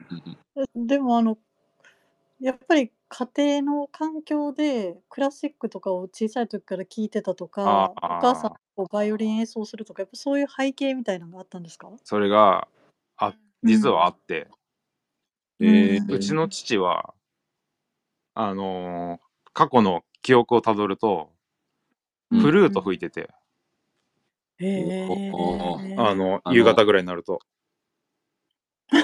Speaker 3: でもあのやっぱり家庭の環境でクラシックとかを小さい時から聴いてたとかお母さんとバイオリン演奏するとかやっぱそういう背景みたいなのがあったんですか？
Speaker 2: それが、あ、実はあって、
Speaker 1: えー
Speaker 3: うん。
Speaker 2: うちの父は、あのー過去の記憶をたどると、
Speaker 1: うん。
Speaker 2: フルート吹いてて、
Speaker 3: へえ。
Speaker 1: お
Speaker 2: あの、
Speaker 1: あの
Speaker 2: 夕方ぐらいになると。
Speaker 1: あ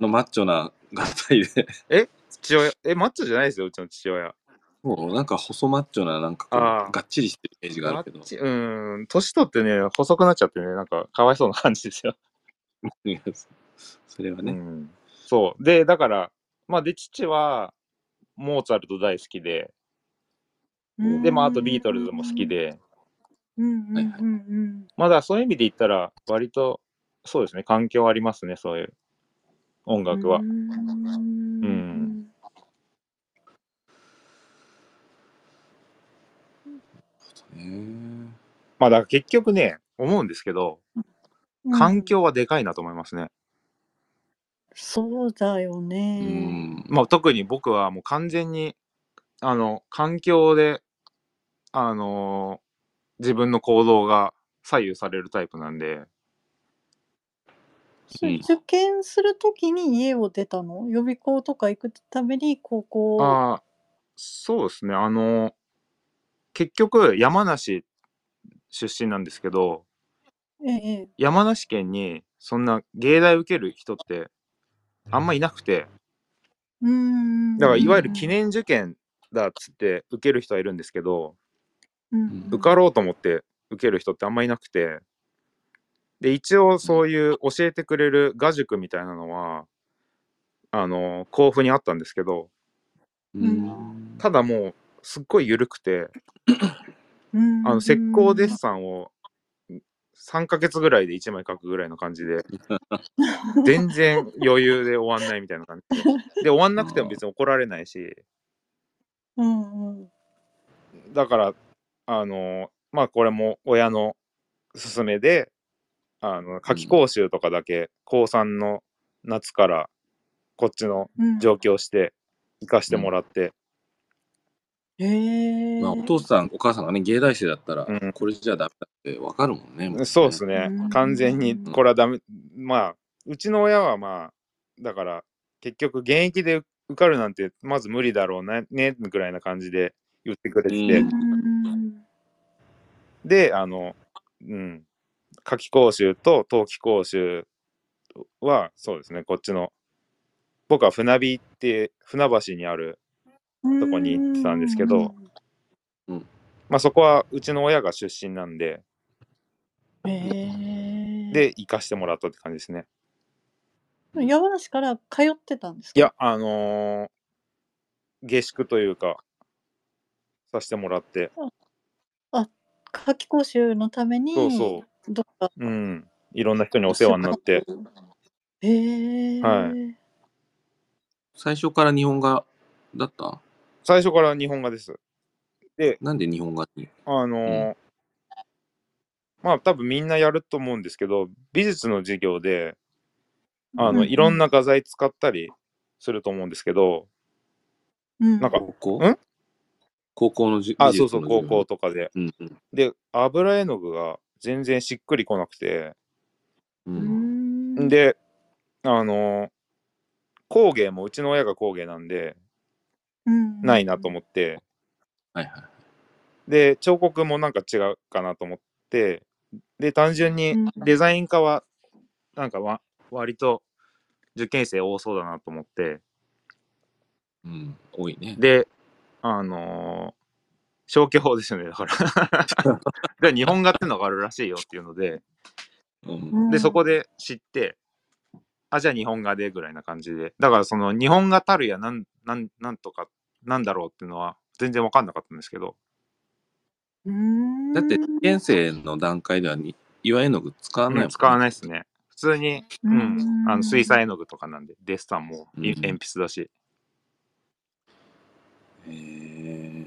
Speaker 1: のマッチョな合体で、
Speaker 2: 父親、え、マッチョじゃないですよ、うちの父親。
Speaker 1: もうなんか細マッチョな、なんかこう
Speaker 2: あー
Speaker 1: がっちりしてるイメージがあるけど
Speaker 2: マッ。チうーん、年取ってね、細くなっちゃってね、なんか、かわいそうな感じですよ。
Speaker 1: それはね。
Speaker 2: うん、そう。で、だから、まあ、で、父は、モーツァルト大好きで、で、まあ、あとビートルズも好きで、
Speaker 3: うんうんうんうん
Speaker 2: まあ、だそういう意味で言ったら、割と、そうですね、環境ありますね、そういう音楽は。
Speaker 3: うん
Speaker 2: うん
Speaker 1: ね
Speaker 2: まあ、だから結局ね、思うんですけど、
Speaker 3: うん
Speaker 2: 環境はでかいなと思いますね。
Speaker 3: そうだよ
Speaker 1: う
Speaker 3: ね
Speaker 1: ん。
Speaker 2: まあ、特に僕はもう完全に、あの、環境で、あの自分の行動が左右されるタイプなんで、
Speaker 3: それ受験するときに家を出たの？予備校とか行くために高校？
Speaker 2: ああ、そうですね。あの、結局、山梨出身なんですけど、
Speaker 3: ええ
Speaker 2: 山梨県にそんな芸大受ける人ってあんまいなくて、
Speaker 3: うん。
Speaker 2: だからいわゆる記念受験だっつって受ける人はいるんですけど、
Speaker 3: うん。
Speaker 2: 受かろうと思って受ける人ってあんまいなくて、で、一応そういう教えてくれる画塾みたいなのは、あの、甲府にあったんですけど、
Speaker 1: うん。
Speaker 2: ただもう、すっごい緩くて、
Speaker 3: うん。
Speaker 2: あの、石膏デッサンを3ヶ月ぐらいで1枚描くぐらいの感じで、全然余裕で終わんないみたいな感じ。で。で、終わんなくても別に怒られないし、
Speaker 3: うんうん。
Speaker 2: だから、あの、まあこれも親の勧めで、あの、夏期講習とかだけ、高3の夏からこっちの
Speaker 3: うん。
Speaker 2: 上京して行かしてもらって、
Speaker 3: へえ
Speaker 1: まあ、お父さん、お母さんがね、芸大生だったら、
Speaker 2: うん
Speaker 1: これじゃダメだってわかるもんね。も
Speaker 2: そうです
Speaker 1: ね。
Speaker 2: ね
Speaker 3: うん。
Speaker 2: 完全にこれはダメ。まあ、うちの親はまあ、だから結局現役で受かるなんてまず無理だろうなね、ぐらいな感じで言ってくれてて、
Speaker 1: うん
Speaker 3: うん
Speaker 2: で、あの、うん、夏期講習と冬季講習は、そうですね、こっちの、僕は船火って船橋にある、
Speaker 3: うん
Speaker 2: とこに行ってたんですけど
Speaker 1: うん。
Speaker 2: まあそこはうちの親が出身なんで、
Speaker 3: へえ
Speaker 2: で、行かしてもらったって感じですね。
Speaker 3: 山梨から通ってたんですか？
Speaker 2: いや、あのー下宿というか、させてもらって、
Speaker 3: 夏期講習のために
Speaker 2: そうそ
Speaker 3: どっか？
Speaker 2: うん、いろんな人にお世話になって、
Speaker 3: へえ
Speaker 2: は
Speaker 1: 最初から日本画だった？
Speaker 2: 最初から日本画です。
Speaker 1: なんで日本画に？
Speaker 2: あのーまあ多分みんなやると思うんですけど、美術の授業で、あの、いろんな画材使ったりすると思うんですけど、
Speaker 3: うん。
Speaker 2: なんか
Speaker 1: 高校？
Speaker 2: ん？
Speaker 1: 高校のじ
Speaker 2: あ、
Speaker 1: 美
Speaker 2: そうそう、高
Speaker 1: 術の授業
Speaker 2: 校とかで。
Speaker 1: うんうん。
Speaker 2: で、油絵の具が全然しっくりこなくて、
Speaker 1: う
Speaker 3: うんん。
Speaker 2: で、あのー工芸もうちの親が工芸なんで、
Speaker 3: うん
Speaker 2: ないなと思って、
Speaker 1: はいはい。
Speaker 2: で、彫刻もなんか違うかなと思って、で、単純に
Speaker 3: うん
Speaker 2: デザイン科は、なんかわ割と受験生多そうだなと思って、
Speaker 1: うん、多いね。
Speaker 2: で、あのー消去法ですよね、だから。で、日本画ってのがあるらしいよっていうので、
Speaker 1: うん
Speaker 2: で、そこで知って、あ、じゃあ日本画でぐらいな感じで。だからその日本画たるやなん、なん、なんとか、なんだろうっていうのは全然わかんなかったんですけど。
Speaker 1: だって、2年生の段階ではに岩絵の具使わないもん、
Speaker 2: うん使わないですね。普通に、う
Speaker 3: うん
Speaker 2: ん、あの水彩絵の具とかなんで、デッサンも鉛筆だし。
Speaker 1: へえ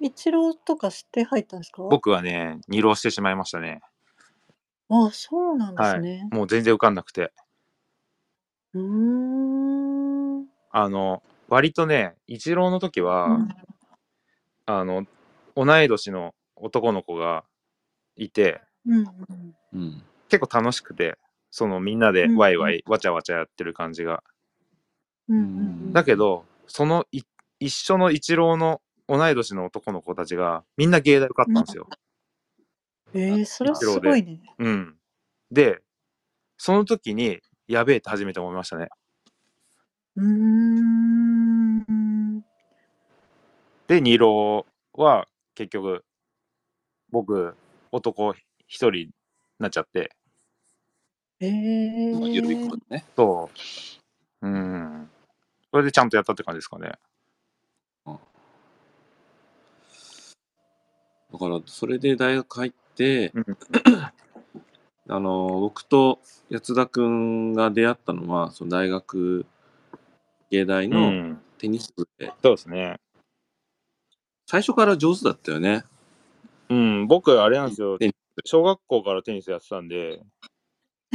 Speaker 3: 一郎とか知って入ったんですか？
Speaker 2: 僕はね、二浪してしまいましたね。
Speaker 3: あ、そうなんですね。
Speaker 2: もう全然受かんなくて。
Speaker 3: うーん。
Speaker 2: あの、割とね、一浪の時は、
Speaker 3: うん
Speaker 2: あの、同い年の男の子がいて、
Speaker 3: うん
Speaker 1: うん
Speaker 2: 結構楽しくて、そのみんなで
Speaker 3: うん
Speaker 2: ワイワイ、わちゃわちゃやってる感じが。
Speaker 3: うんうん
Speaker 2: だけど、そのい一緒の一浪の同い年の男の子たちが、みんな芸大受かったんですよ。
Speaker 3: えー、それはすごいね。
Speaker 2: うん。で、その時に、やべえって初めて思いましたね。
Speaker 3: うーん。
Speaker 2: で、二浪は結局、僕、男一人になっちゃって、
Speaker 3: えー。
Speaker 1: まいことね。
Speaker 2: そう。うん。それでちゃんとやったって感じですかね。
Speaker 1: だから、それで大学入って、
Speaker 2: うん
Speaker 1: あの、僕と安田くんが出会ったのは、その大学芸大
Speaker 2: う
Speaker 1: の
Speaker 2: ん。
Speaker 1: テニス部で、
Speaker 2: そうですね。
Speaker 1: 最初から上手だったよね。
Speaker 2: うん、僕、あれなんですよ。小学校からテニスやってたんで、
Speaker 1: い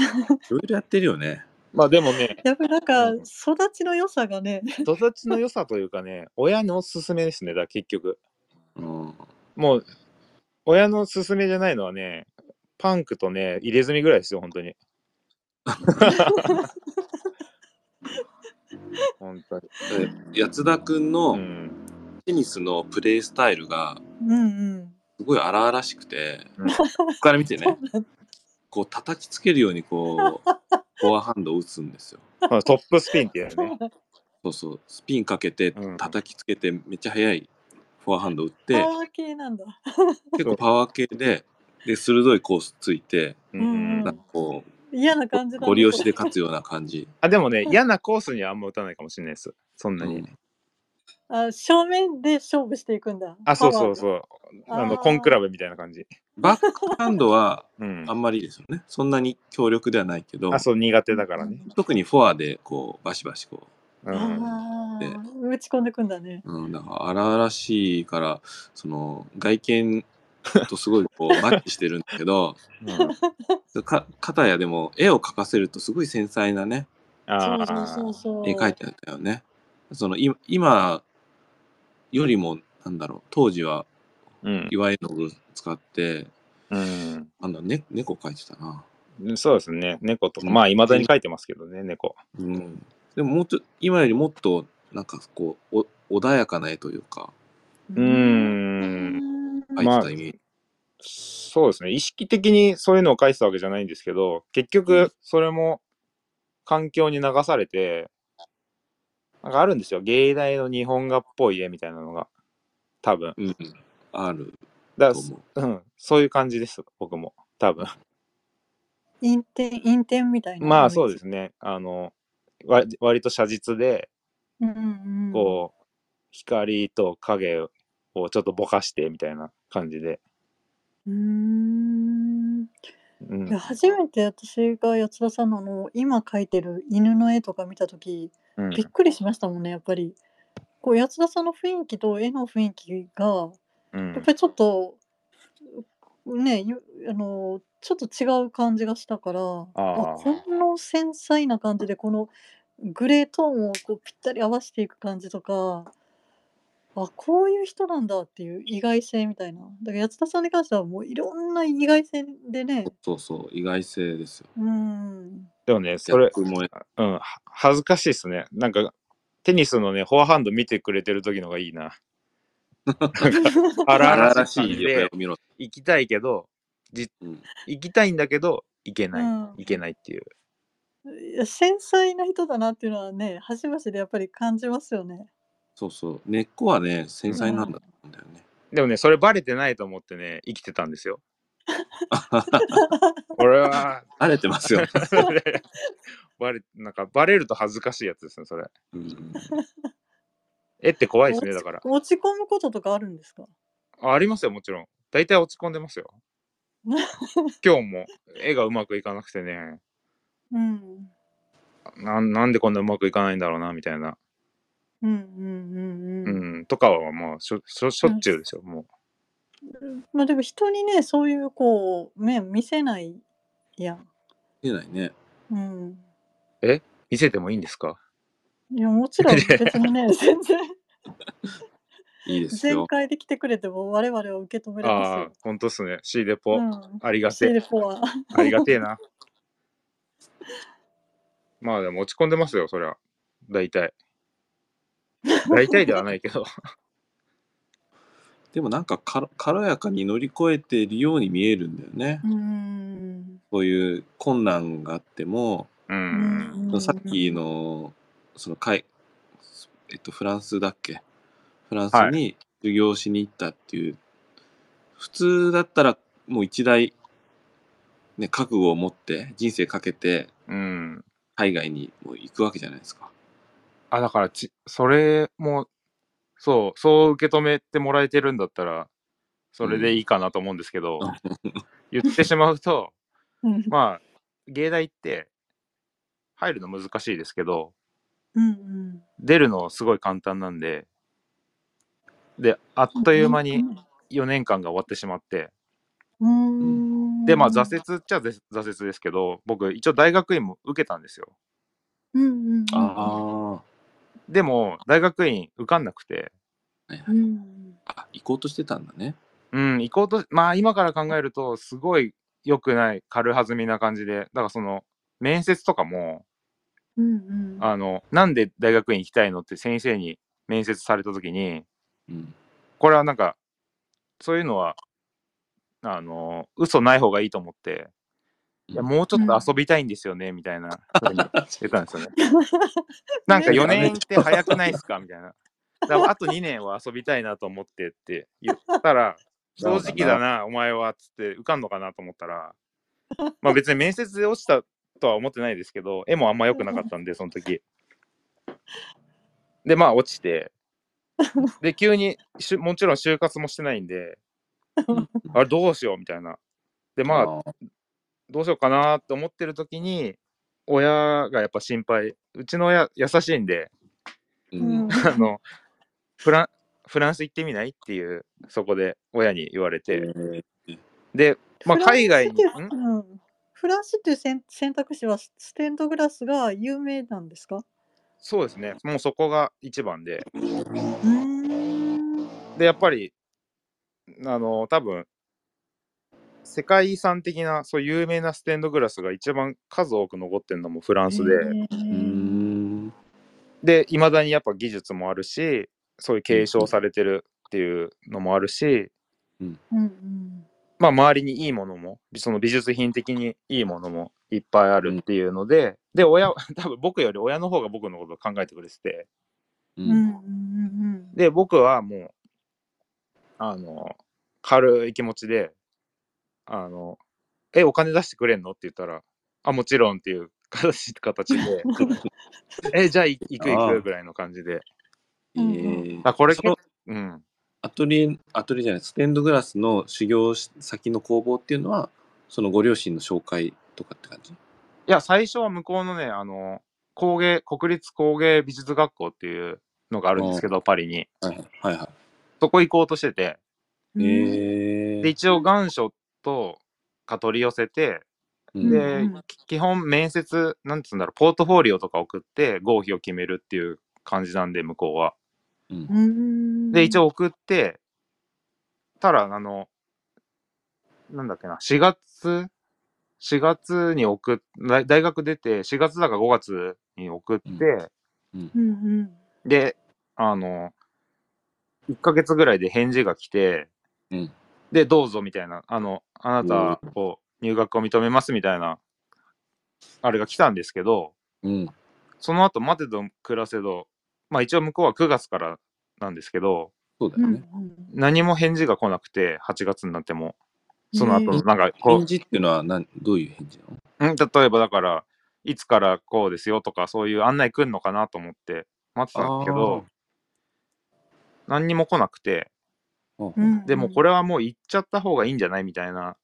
Speaker 1: ろいろやってるよね。
Speaker 2: まあでもね、
Speaker 3: やっぱりなんか、
Speaker 1: うん
Speaker 3: 育ちの良さがね、
Speaker 2: 育ちの良さというかね、親のおすすめですね、だ結局。
Speaker 1: うん。
Speaker 2: もう、親のすすめじゃないのはね、パンクとね、入れ墨ぐらいですよ、本当に。本当に。
Speaker 1: で安田くん
Speaker 2: う
Speaker 1: の
Speaker 2: ん。
Speaker 1: テニスのプレースタイルが。すごい荒々しくて、
Speaker 2: うん
Speaker 1: ここから見てね、こう叩きつけるようにこう、フォアハンドを打つんですよ。
Speaker 2: まあトップスピンっていうね。
Speaker 1: そうそう、スピンかけて
Speaker 2: うん
Speaker 1: 叩きつけてめっちゃ速いフォアハンド打っ
Speaker 3: パ
Speaker 1: て、
Speaker 3: ワー系なんだ。
Speaker 1: 結構パワー系で、で、鋭いコースついて、
Speaker 2: うん
Speaker 1: なんかこ
Speaker 3: 嫌な感じ
Speaker 1: う、
Speaker 3: だ、
Speaker 1: ゴリ押しで勝つような感じ。
Speaker 2: あ、でもね、嫌なコースにはあんま打たないかもしれないです。そんなに。
Speaker 3: あ正面で勝負していくんだ。
Speaker 2: あ、そうそう
Speaker 3: う。
Speaker 2: そう。あの、コンクラブみたいな感じ。
Speaker 1: バックハンドは
Speaker 2: うん
Speaker 1: あ。んまりですよね。そんなに強力ではないけど、
Speaker 2: あ、そう、苦手だからね。
Speaker 1: 特にフォアでこう、バシバシこ
Speaker 2: うん。
Speaker 1: で
Speaker 3: ああ、打ち込んでくんだね。
Speaker 1: う、うん、だから荒々しいから、その、外見とすごいこう、マッチしてるんだけど、か、片やでも絵を描かせるとすごい繊細なね。絵描いてあったよね。その、い今よりも、なんだろう、当時は
Speaker 2: うん。
Speaker 1: 岩絵の具使って、
Speaker 2: うん。
Speaker 1: なんだ、ね、猫描いてたな。
Speaker 2: そうですね。猫とか。
Speaker 1: うん
Speaker 2: まあ、いまだに書いてますけどね、猫。
Speaker 1: うん。でももっと、今よりもっと、なんかこう、お穏やかな絵というか、
Speaker 2: うーん。
Speaker 1: 描いてたイメージ。
Speaker 2: そうですね。意識的にそういうのを書いてたわけじゃないんですけど、結
Speaker 1: うん
Speaker 2: 局、それも環境に流されて、なんかあるんですよ。芸大の日本画っぽい絵みたいなのが。多分。
Speaker 1: うん。ある
Speaker 2: だ
Speaker 1: う。
Speaker 2: うん。そういう感じです。僕も。多分。
Speaker 3: 陰天、陰天みたいな。
Speaker 2: まあ、そうですね。あの、わ割と写実で、
Speaker 3: うんうんうん。
Speaker 2: こう、光と影をちょっとぼかしてみたいな感じで。
Speaker 3: うーん。
Speaker 2: うん。
Speaker 3: いや初めて私が八田さんのあの今描いてる犬の絵とか見た時
Speaker 2: うん。
Speaker 3: びっくりしましたもんねやっぱり。こう八田さんの雰囲気と絵の雰囲気が
Speaker 2: うん。
Speaker 3: やっぱりちょっとねゆあのちょっと違う感じがしたからあ
Speaker 2: あー
Speaker 3: この繊細な感じでこのグレートーンをこうぴったり合わせていく感じとかあこういう人なんだっていう意外性みたいなだから八田さんに関してはもういろんな意外性でね
Speaker 1: そうそう、意外性ですよ。
Speaker 3: うん
Speaker 2: でもね、それ、うん、は恥ずかしいっすね。なんか、テニスのね、フォアハンド見てくれてる時のがいいな。荒
Speaker 1: 荒
Speaker 2: 々
Speaker 1: 々しい
Speaker 2: で
Speaker 1: よ見ろ。
Speaker 2: 行きたいけど、じ
Speaker 1: うん
Speaker 2: 行きたいんだけど、行けない。
Speaker 3: うん
Speaker 2: 行けないっていう。
Speaker 3: いや繊細な人だなっていうのはね端々でやっぱり感じますよね。
Speaker 1: そうそう。根っこはね、繊細なんだと思うんだよね。
Speaker 2: でもね、それバレてないと思ってね、生きてたんですよ。俺は、
Speaker 1: 慣れてますよ。
Speaker 2: バレ、なんかバレると恥ずかしいやつですね、それ。
Speaker 1: うん
Speaker 2: 絵って怖いですね、だから。
Speaker 3: 落ち込むこととかあるんですか？
Speaker 2: あありますよ、もちろん。大体落ち込んでますよ。今日も絵がうまくいかなくてね、
Speaker 3: うん。
Speaker 2: なんなんでこんなうまくいかないんだろうな、みたいな。
Speaker 3: うんうんうん
Speaker 2: う
Speaker 3: うん。
Speaker 2: ん、とかはまあしょしょしょっちゅうですよ、も
Speaker 3: まあでも人にね、そういうこう、面見せないやん。
Speaker 1: 見えないね。
Speaker 3: うん。
Speaker 2: う。見せてもいいんですか？
Speaker 3: いや、もちろん別にね、全然、
Speaker 1: いいですよ
Speaker 3: 全。開で来てくれても我々は受け止めれ
Speaker 2: ああ
Speaker 3: ま
Speaker 2: ー、ほんとっすね。シーデ
Speaker 3: す
Speaker 2: ポ、
Speaker 3: よ。うん。
Speaker 2: ありが
Speaker 3: シー
Speaker 2: てえ。
Speaker 3: は。
Speaker 2: ありがてえな。まあでも落ち込んでますよ、そりゃ。大体。大体ではないけど。
Speaker 1: でもなんかか軽やかに乗り越えているように見えるんだよね。
Speaker 3: うん。
Speaker 1: そういう困難があっても、さっきのその海、えっと、フランスだっけ？フランス
Speaker 2: は
Speaker 1: に授業しに行ったっていう、普通だったらもう一大、ね、覚悟を持って人生かけて
Speaker 2: うん。
Speaker 1: 海外にもう行くわけじゃないですか。
Speaker 2: あ、だからち、それも、そう、そう受け止めてもらえてるんだったら、それでいいかなと思うんですけど、言ってしまうと、
Speaker 3: うん。
Speaker 2: まあ、芸大って、入るの難しいですけど、
Speaker 3: うん。
Speaker 2: 出るのすごい簡単なんで、で、あっという間に4年間が終わってしまって、
Speaker 3: うん。
Speaker 2: で、まあ挫折っちゃ挫挫折ですけど、僕一応大学院も受けたんですよ。
Speaker 3: うんうんうん。
Speaker 1: あ
Speaker 2: でも、大学院受かんなくて、
Speaker 1: あ、はいはい
Speaker 3: うん。
Speaker 1: あ、行こうとしてたんだね。
Speaker 2: うん、行こうと、まあ今から考えると、すごい良くない、軽はずみな感じで、だからその、面接とかも、
Speaker 3: うんうん。
Speaker 2: あの、なんで大学院行きたいのって先生に面接された時に、
Speaker 1: うん。
Speaker 2: これはなんか、そういうのは、あの、嘘ない方がいいと思って、いや、もうちょっと遊びたいんですよね、みたいな、ふうに言ったんですよね。なんか4年 って早くないですか？みたいな。だからあと2年は遊びたいなと思ってって言ったら、正直だな、お前は、つって受かんのかなと思ったら、まあ別に面接で落ちたとは思ってないですけど、絵もあんま良くなかったんで、その時。で、まあ落ちて、で、急にしゅ、もちろん就活もしてないんで、あれどうしよう？みたいな。で、まあ、
Speaker 1: あ
Speaker 2: どうしようかなって思ってる時に、親がやっぱ心配。うちの親優しいんで、
Speaker 1: う
Speaker 3: うん
Speaker 1: ん。
Speaker 2: あの、フラン、フランス行ってみないっていう、そこで親に言われて。で、まあ海外に。
Speaker 3: フランスっていう選選択肢はステンドグラスが有名なんですか？
Speaker 2: そうですね。もうそこが一番で。
Speaker 3: うーん。
Speaker 2: で、やっぱり、あの、多分、世界遺産的な、そう有名なステンドグラスが一番数多く残ってるのもフランスで。で、いまだにやっぱ技術もあるし、そういう継承されてるっていうのもあるし、
Speaker 3: うんうん。
Speaker 2: まあ周りにいいものも、その美術品的にいいものもいっぱいあるっていうので、で、親、多分僕より親の方が僕のことを考えてくれてて、
Speaker 1: うん。
Speaker 3: うんうんうん
Speaker 2: で、僕はもう、あの、軽い気持ちで、あの、え、お金出してくれんの？って言ったら、あ、もちろんっていう形形で、え、じゃあい行く行くぐらいの感じで。
Speaker 1: えー。
Speaker 2: あ、これうん。
Speaker 1: アトリエ、アトリエじゃない、ステンドグラスの修行先の工房っていうのは、そのご両親の紹介とかって感じ？
Speaker 2: いや、最初は向こうのね、あの、工芸、国立工芸美術学校っていうのがあるんですけど、パリに。
Speaker 1: はいはい。は
Speaker 2: そこ行こうとしてて、
Speaker 1: えー。
Speaker 2: で、一応願書とか取り寄せて、
Speaker 1: うん。
Speaker 2: で、
Speaker 3: うん
Speaker 2: き基本面接、なんつうんだろう、ポートフォリオとか送って合否を決めるっていう感じなんで、向こうは。
Speaker 1: うん。
Speaker 3: うん。
Speaker 2: で、一応送って、たら、あの、なんだっけな、4月、4月に送っ、大大学出て、4月だか5月に送って、
Speaker 1: うん。
Speaker 3: うん。うん
Speaker 2: で、あの、1ヶ月ぐらいで返事が来て、
Speaker 1: うん
Speaker 2: で、どうぞみたいな、あの、あなたを入学を認めますみたいな、あれが来たんですけど、
Speaker 1: うん。
Speaker 2: その後、待てど暮らせど、まあ一応向こうは9月からなんですけど、
Speaker 3: うん
Speaker 1: そうだよね。
Speaker 2: 何も返事が来なくて、8月になっても。その後、なんかこ
Speaker 1: 返事っていうのは何どういう返事なの？
Speaker 2: う、ん例えばだから、いつからこうですよとか、そういう案内来るのかなと思って待ってたんだけど、何にも来なくて、でもこれはもう行っちゃった方がいいんじゃない？みたいな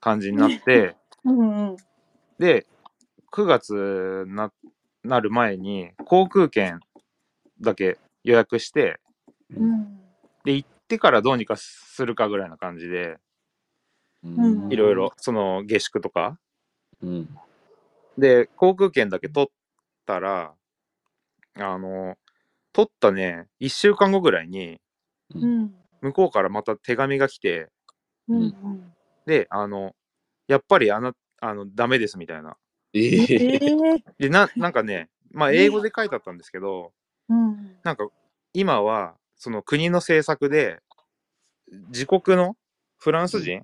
Speaker 2: 感じになって、
Speaker 3: うんうん
Speaker 2: で、9月ななる前に航空券だけ予約して、
Speaker 3: うん。
Speaker 2: で、行ってからどうにかするかぐらいな感じで、
Speaker 3: うん
Speaker 2: いろいろ、その下宿とか。
Speaker 1: うん。
Speaker 2: で、航空券だけ取ったら、あの、取ったね、1週間後ぐらいに、
Speaker 3: うん
Speaker 2: 向こうからまた手紙が来て、
Speaker 3: うんうん。
Speaker 2: で、あの、やっぱりあの、あの、ダメですみたいな。
Speaker 1: え
Speaker 3: え。
Speaker 1: え
Speaker 3: ー
Speaker 2: で、な、なんかね、まあ、英語で書いてあったんですけど、
Speaker 3: うん。
Speaker 2: なんか、今は、その国の政策で、自国のフランス人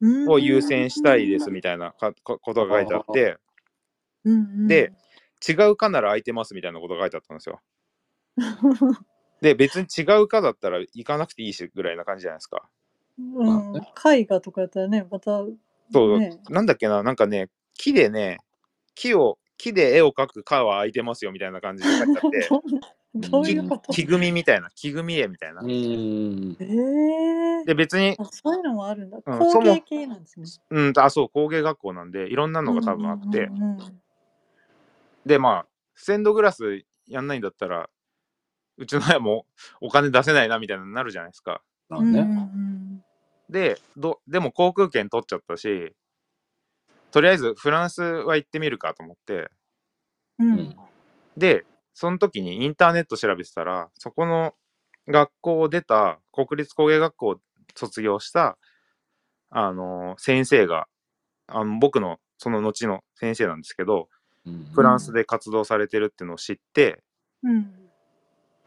Speaker 3: うん。
Speaker 2: を優先したいですみたいなかこことが書いてあって、
Speaker 3: うんうん。
Speaker 2: で、違う科なら空いてますみたいなことが書いてあったんですよ。で、別に違う科だったら行かなくていいしぐらいな感じじゃないですか。
Speaker 3: うん、絵画とかやったらね、また、
Speaker 2: そう、
Speaker 3: ね、
Speaker 2: なんだっけな、なんかね、木でね、木を、木で絵を描く科は空いてますよみたいな感じで書いてあって、
Speaker 3: どういうこと？
Speaker 2: 木組みみたいな、木組み絵みたいな
Speaker 1: う。ん。
Speaker 3: ええ
Speaker 2: で、別に、
Speaker 3: あ、そういうのもあるんだ。
Speaker 2: うん
Speaker 3: 工芸系なんですね。
Speaker 2: うん、あ、そう、工芸学校なんで、いろんなのが多分あって、
Speaker 3: うんうんうん
Speaker 2: で、まあ、ステンドグラスやんないんだったら、うちの親もお金出せないなみたいなのになるじゃないですか。
Speaker 3: うんうん
Speaker 1: まあね。
Speaker 3: うん
Speaker 2: で、どでも航空券取っちゃったし、とりあえずフランスは行ってみるかと思って、
Speaker 3: うん
Speaker 1: うん
Speaker 2: で、その時にインターネット調べてたら、そこの学校を出た、国立工芸学校を卒業した、あの先生が、あの僕のその後の先生なんですけど、
Speaker 1: うん
Speaker 2: フランスで活動されてるっていうのを知って、
Speaker 3: うん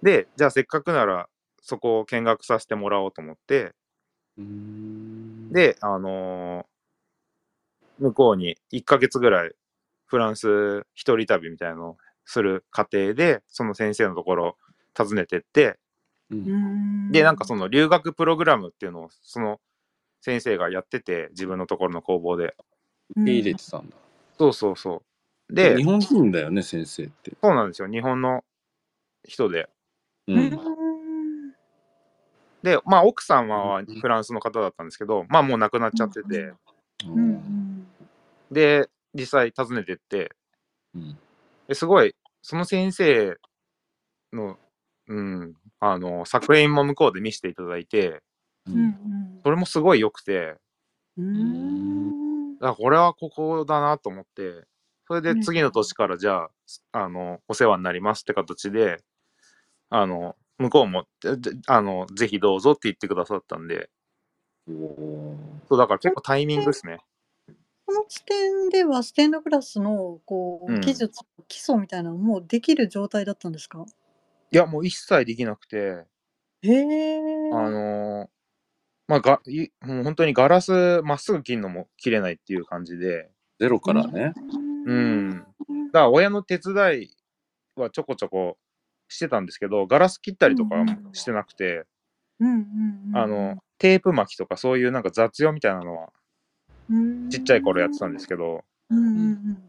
Speaker 2: で、じゃあせっかくならそこを見学させてもらおうと思って、
Speaker 1: うん、
Speaker 2: で、あのー向こうに1ヶ月ぐらいフランス一人旅みたいなのをする過程で、その先生のところ訪ねてって、で、なんかその留学プログラムっていうのをその先生がやってて、自分のところの工房で。
Speaker 1: 入れてたんだ。
Speaker 2: そうそうそう。で
Speaker 1: 日、本人だよね、先生って。
Speaker 2: そうなんですよ。日本の人で。で、まあ奥さんはフランスの方だったんですけど、まあもう亡くなっちゃってて、で、実際訪ねてって、
Speaker 1: うん。
Speaker 2: ですごい、その先生の、うん、あの、作品も向こうで見せていただいて、
Speaker 1: う
Speaker 3: うん
Speaker 1: ん。
Speaker 2: それもすごい良くて、だからこれはここだなと思って、それで
Speaker 3: うん
Speaker 2: 次の年からじゃあ、あの、お世話になりますって形で、あの、向こうも、あの、ぜひどうぞって言ってくださったんで、そう、だから結構タイミングですね。
Speaker 3: この時点ではステンドグラスのこ
Speaker 2: う
Speaker 3: うん技術、基礎みたいなのもうできる状態だったんですか？
Speaker 2: いや、もう一切できなくて、
Speaker 3: へえ。
Speaker 2: あのーまあ、が、いもう本当にガラスまっすぐ切るのも切れないっていう感じで、
Speaker 1: ゼロからね。
Speaker 2: うん。だから親の手伝いはちょこちょこしてたんですけど、ガラス切ったりとかはしてなくて、あの、テープ巻きとかそういうなんか雑用みたいなのは
Speaker 3: うん、
Speaker 2: ちっちゃい頃やってたんですけど、
Speaker 3: うんうん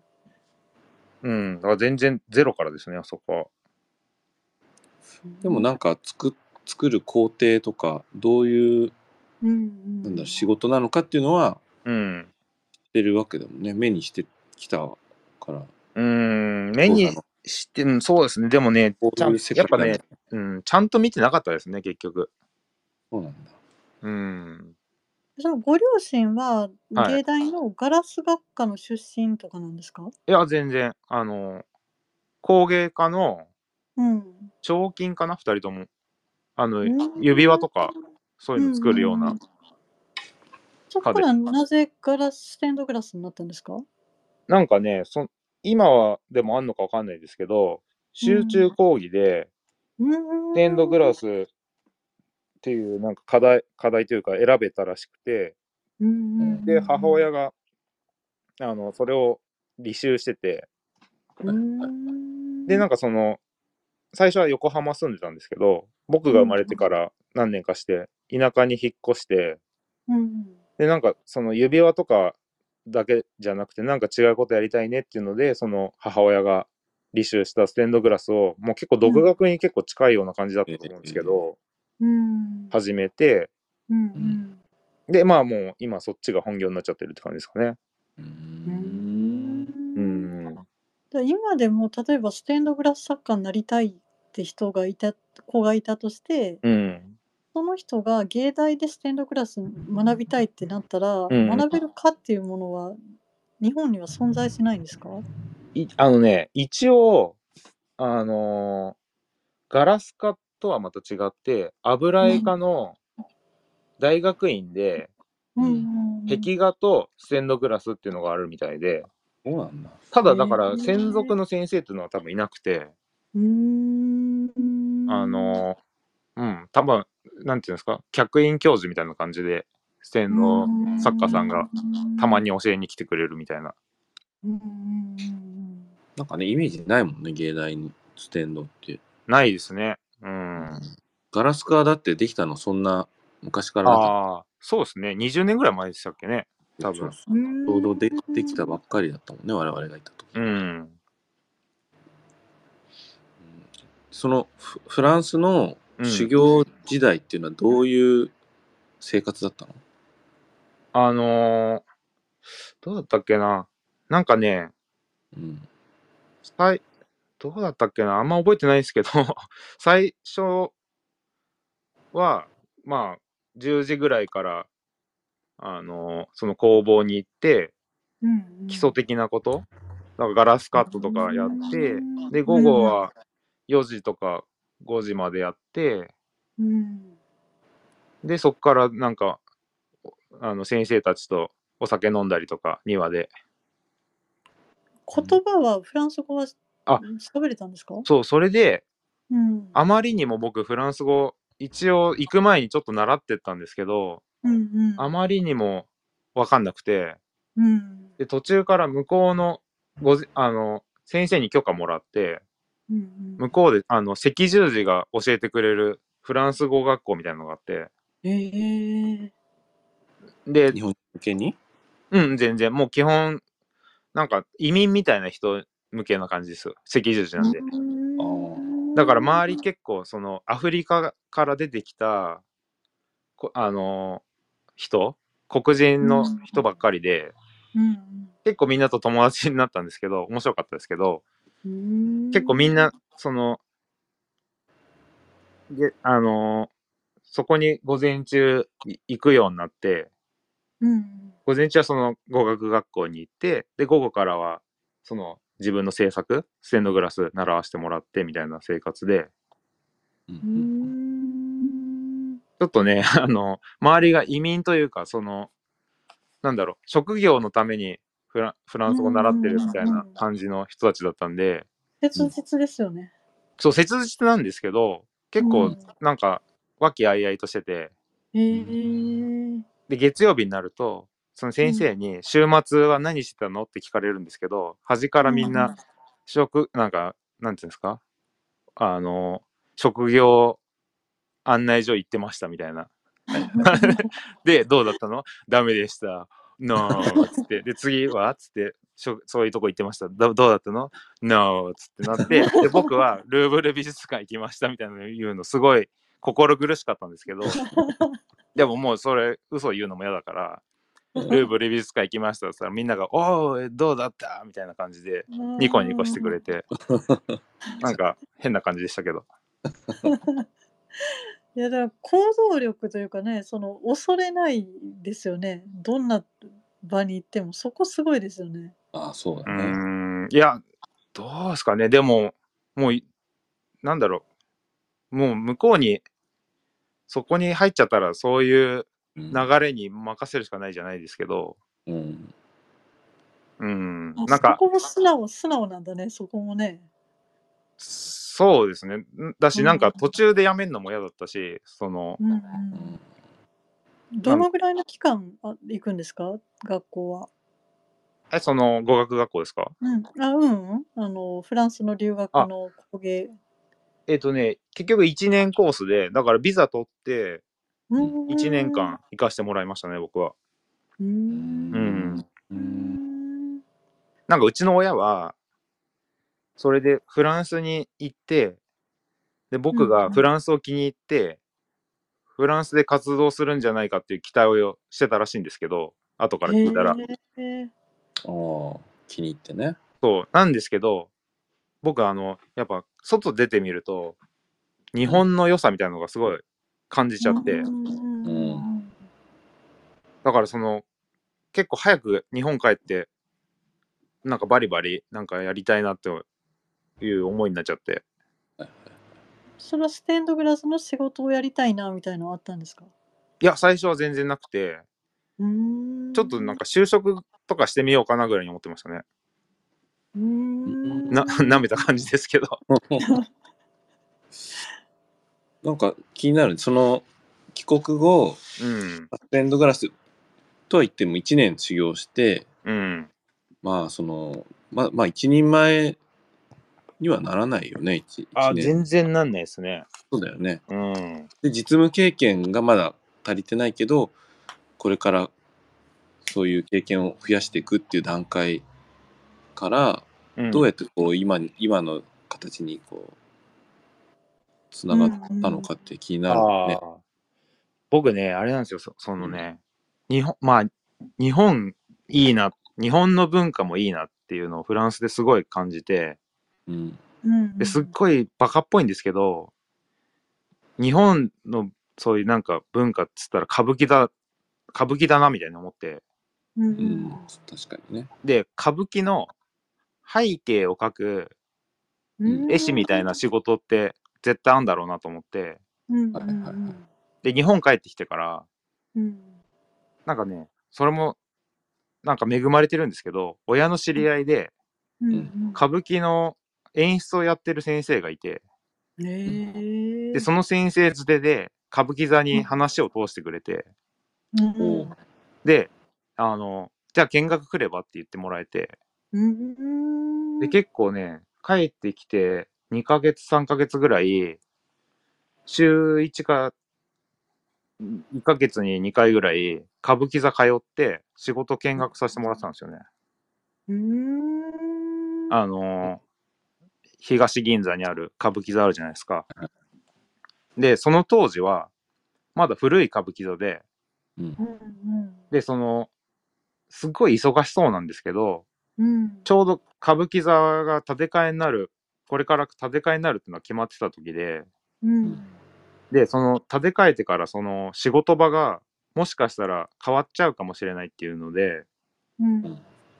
Speaker 3: うん
Speaker 2: うん。だから全然ゼロからですね、あそこは。
Speaker 1: でもなんか作作る工程とかどういうなんだ仕事なのかっていうのは
Speaker 2: うん。
Speaker 1: 知ってるわけだもんね目にしてきたから。
Speaker 2: うん、目にして、うんそうですね。でもねやっぱね、うん、ちゃんと見てなかったですね、結局。
Speaker 1: そうなんだ
Speaker 2: うん。
Speaker 3: そのご両親は
Speaker 2: はい
Speaker 3: 芸大のガラス学科の出身とかなんですか、
Speaker 2: いや、全然、あの、工芸家の
Speaker 3: うん、
Speaker 2: 彫金かな、二人とも。あの、
Speaker 3: うん
Speaker 2: 指輪とか、そういうの作るような。
Speaker 3: そこからなぜガラスステンドグラスになったんですか？
Speaker 2: なんかね、そ今はでもあんのかわかんないですけど、集中講義で、テンドグラスっていうなんか課題、課題というか選べたらしくて、で、母親が、あの、それを履修してて、で、なん
Speaker 3: か
Speaker 2: かその、最初は横浜住んでたんですけど、僕が生まれてから何年かして、田舎に引っ越して、
Speaker 3: うん。
Speaker 2: で、なんかその指輪とかだけじゃなくて、なんか違うことやりたいねっていうので、その母親が履修したステンドグラスを、もう結構独学に結構近いような感じだったと思うんですけど、
Speaker 3: うん。
Speaker 2: 始めて、
Speaker 3: うんうん。
Speaker 2: で、まあもう今そっちが本業になっちゃってるって感じですかね。
Speaker 1: う
Speaker 3: うん
Speaker 2: うんん。
Speaker 3: で今でも例えばステンドグラス作家になりたいって人がいた子がいたとして
Speaker 2: うん。
Speaker 3: その人が芸大でステンドグラス学びたいってなったら、
Speaker 2: ん。
Speaker 3: 学べるかっていうものは日本には存在しないんですか？
Speaker 2: いあのね、一応、あのーガラス科とはまた違って、油絵科の大学院で、
Speaker 1: うん
Speaker 3: うんうん。
Speaker 2: 壁画とステンドグラスっていうのがあるみたいで、
Speaker 1: そうなんだ。
Speaker 2: ただだから専属の先生っていうのは多分いなくて、
Speaker 3: うーん。
Speaker 2: あのーうん、多分、なんていうんですか、客員教授みたいな感じで、ステンド作家さんがたまに教えに来てくれるみたいな。
Speaker 1: なんかね、イメージないもんね、芸大にステンドって。
Speaker 2: ないですね。うん。
Speaker 1: ガラスカーだってできたのそんな昔から
Speaker 2: ああ、そうですね。20年ぐらい前でしたっけね。多分
Speaker 1: ちょうどでできたばっかりだったもんね、我々がいた時。
Speaker 2: うん。
Speaker 1: そのフフランスの
Speaker 2: うん。
Speaker 1: 修行時代っていうのはどういう生活だったの、
Speaker 2: あのーどうだったっけな？なんかね、
Speaker 1: うん、
Speaker 2: 最、どうだったっけな？あんま覚えてないですけど、最初は、まあ、10時ぐらいから、あのーその工房に行って、
Speaker 3: うんうん。
Speaker 2: 基礎的なこと、なんかガラスカットとかやって、
Speaker 3: うん。
Speaker 2: で、午後は4時とか5時までやって、
Speaker 3: うん。
Speaker 2: で、そこからなんか、あの、先生たちとお酒飲んだりとか、庭で。
Speaker 3: 言葉はフランス語は
Speaker 2: あ。
Speaker 3: 喋れたんですか？
Speaker 2: そう、それで、
Speaker 3: うん。
Speaker 2: あまりにも僕、フランス語、一応行く前にちょっと習ってったんですけど、
Speaker 3: うんうん。
Speaker 2: あまりにもわかんなくて、
Speaker 3: うん。
Speaker 2: で、途中から向こうの、ごじ、あの、先生に許可もらって、
Speaker 3: うんうん。
Speaker 2: 向こうで、あの、赤十字が教えてくれるフランス語学校みたいなのがあって、
Speaker 3: ええ
Speaker 2: で
Speaker 1: 日、本向けに？
Speaker 2: うん、全然、もう基本、なんか移民みたいな人向けな感じです。よ。赤十字なんで。だから周り結構、その、アフリカから出てきた、こあの人、黒人の人ばっかりで、結構みんなと友達になったんですけど、面白かったですけど、
Speaker 3: うん
Speaker 2: 結構みんな、その、で、あのそこに午前中い行くようになって、
Speaker 3: うん。
Speaker 2: 午前中はその語学学校に行って、で、午後からは、その自分の制作、ステンドグラス習わせてもらってみたいな生活で、
Speaker 1: う
Speaker 3: うんん。
Speaker 2: ちょっとね、あの、周りが移民というか、その、なんだろう、職業のためにフラフランス語習ってるみたいな感じの人たちだったんで、
Speaker 3: 切実ですよね。
Speaker 2: そう、切実なんですけど、結構
Speaker 3: うん、
Speaker 2: なんか、和気あいあいとしてて、
Speaker 3: へえ
Speaker 2: で、月曜日になると、その先生に、週末は何してたのって聞かれるんですけど、端からみんな、職、なんか、なんていうんですか？あの、職業案内所行ってましたみたいな。で、どうだったの？ダメでした。No! つって。で、次は？つって、しょそういうとこ行ってました。どどうだったの ?No! つってなって、で、僕はルーブル美術館行きましたみたいなの言うの、すごい心苦しかったんですけど、でももうそれ、嘘言うのも嫌だから、ルーブル美術館行きましたって言ったらみんなが、おー、どうだった？みたいな感じで、ニコニコしてくれて、なんか変な感じでしたけど。
Speaker 3: いやだから行動力というかねその恐れないですよねどんな場に行ってもそこすごいですよね。
Speaker 1: ああ、そう
Speaker 2: う
Speaker 1: だね。
Speaker 2: ーん、いや、どうですかね。でも、もうい、なんだろう。もう向こうに、そこに入っちゃったら、そういう
Speaker 1: うん
Speaker 2: 流れに任せるしかないじゃないですけど、
Speaker 1: うん。
Speaker 2: うん、
Speaker 3: あ
Speaker 2: なんか
Speaker 3: そ、こも素直素直なんだねそこもね。
Speaker 2: そうですね。んだし、
Speaker 3: うん
Speaker 2: なん。か途中でやめるのも嫌だったし、その、
Speaker 3: うんう
Speaker 1: うんん
Speaker 3: どのぐらいの期間あ行くんですか？学校は。
Speaker 2: え、その語学学校ですか？
Speaker 3: うん、あうんうん。あのフランスの留学の工芸。
Speaker 2: えっ、とね、結局1年コースで、だからビザ取って、
Speaker 3: うん。
Speaker 2: 1年間行かしてもらいましたね、僕は。
Speaker 3: うーん。
Speaker 2: うん。なんかうちの親は、それでフランスに行って、で、僕がフランスを気に入って、フランスで活動するんじゃないかっていう期待をしてたらしいんですけど、後から聞いたら。
Speaker 1: ああ、気に入ってね。
Speaker 2: そう、なんですけど、僕あの、やっぱ外出てみると、日本の良さみたいなのがすごい感じちゃって、
Speaker 3: うん。
Speaker 2: だからその、結構早く日本帰って、なんかバリバリなんかやりたいなっていう思いになっちゃって。
Speaker 3: それはステンドグラスの仕事をやりたいなみたいなのあったんですか？
Speaker 2: いや、最初は全然なくて、
Speaker 3: うーん
Speaker 2: ちょっとなんか就職とかしてみようかなぐらいに思ってましたね。
Speaker 3: うーん
Speaker 2: な、舐めた感じですけど。
Speaker 1: なんか気になる、その帰国後、
Speaker 2: うん。
Speaker 1: ステンドグラスとは言っても1年修行して、
Speaker 2: うん。
Speaker 1: まあその、まあまあ一人前にはならないよね、一
Speaker 2: あ、
Speaker 1: 一年。
Speaker 2: 全然なんないですね。
Speaker 1: そうだよね。
Speaker 2: うん。
Speaker 1: で、実務経験がまだ足りてないけど、これからそういう経験を増やしていくっていう段階から、
Speaker 2: うん、
Speaker 1: どうやってこう今に今の形にこうつながったのかって気になるよね。
Speaker 2: あー僕ね、あれなんですよ、そそのね、日本、まあ、日本いいな、日本の文化もいいなっていうのをフランスですごい感じて、
Speaker 1: うん。
Speaker 3: うん。
Speaker 2: ですっごいバカっぽいんですけど、日本のそういうなんか文化っつったら歌舞伎だ、歌舞伎だなみたいな思って、
Speaker 3: うん。う
Speaker 1: うん。ん、確かにね。
Speaker 2: で、歌舞伎の背景を描く
Speaker 3: うん。
Speaker 2: 絵師みたいな仕事って絶対あるんだろうなと思って、
Speaker 3: うん。
Speaker 2: で、日本帰ってきてから、
Speaker 3: うん。
Speaker 2: なんかね、それも、なんか恵まれてるんですけど、親の知り合いで、歌舞伎の演出をやってる先生がいて、
Speaker 3: へー。
Speaker 2: で、その先生づてで、歌舞伎座に話を通してくれて、
Speaker 3: うん。
Speaker 2: で、あの、じゃあ見学来ればって言ってもらえて、
Speaker 3: うん。
Speaker 2: で、結構ね、帰ってきて2ヶ月、3ヶ月ぐらい、週1か1ヶ月に2回ぐらい、歌舞伎座通って仕事見学させてもらってたんですよね。
Speaker 3: うん。
Speaker 2: あのー東銀座にある歌舞伎座あるじゃないですか。で、その当時は、まだ古い歌舞伎座で、
Speaker 1: うん。
Speaker 2: で、その、すっごい忙しそうなんですけど、
Speaker 3: うん。
Speaker 2: ちょうど歌舞伎座が建て替えになる、これから建て替えになるっていうのは決まってた時で、
Speaker 3: うん。
Speaker 2: で、その建て替えてからその仕事場がもしかしたら変わっちゃうかもしれないっていうので、
Speaker 3: うん。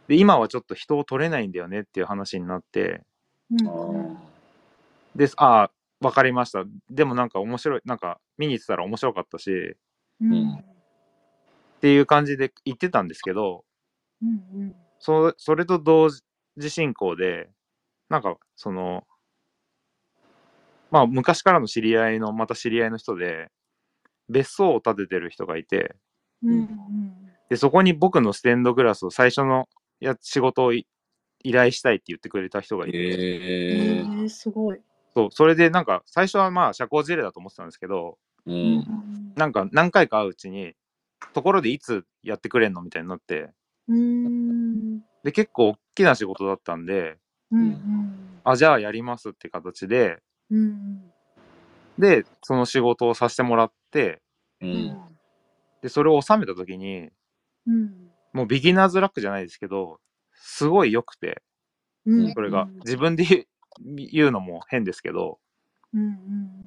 Speaker 2: で、今はちょっと人を取れないんだよねっていう話になって、
Speaker 3: うん
Speaker 1: あ
Speaker 2: ああ、わかりました。でもなんか面白い、なんか見に行ってたら面白かったし、
Speaker 3: うん。
Speaker 2: っていう感じで言ってたんですけど、
Speaker 3: うん
Speaker 2: そそれと同時進行で、なんかその、まあ昔からの知り合いの、また知り合いの人で、別荘を建ててる人がいて、
Speaker 3: うんうん。
Speaker 2: で、そこに僕のステンドグラスを最初のや仕事をい依頼したいって言ってくれた人がいて、
Speaker 3: えー。すごい。
Speaker 2: そう、それでなんか最初はまあ社交辞令だと思ってたんですけど、
Speaker 1: う
Speaker 3: うん。
Speaker 1: ん
Speaker 2: なんか何回か会ううちに、ところでいつやってくれんの？みたいになって、
Speaker 3: うん。
Speaker 2: で、結構大きな仕事だったんで、
Speaker 3: うん
Speaker 2: あ、じゃあやりますって形で、
Speaker 3: うん
Speaker 2: で、その仕事をさせてもらって、
Speaker 1: う
Speaker 3: うんん。
Speaker 2: で、それを収めた時に、
Speaker 3: うん。
Speaker 2: もうビギナーズラックじゃないですけど、すごい良くて、
Speaker 3: うん。
Speaker 2: それが、自分で言うのも変ですけど、
Speaker 3: うんうん。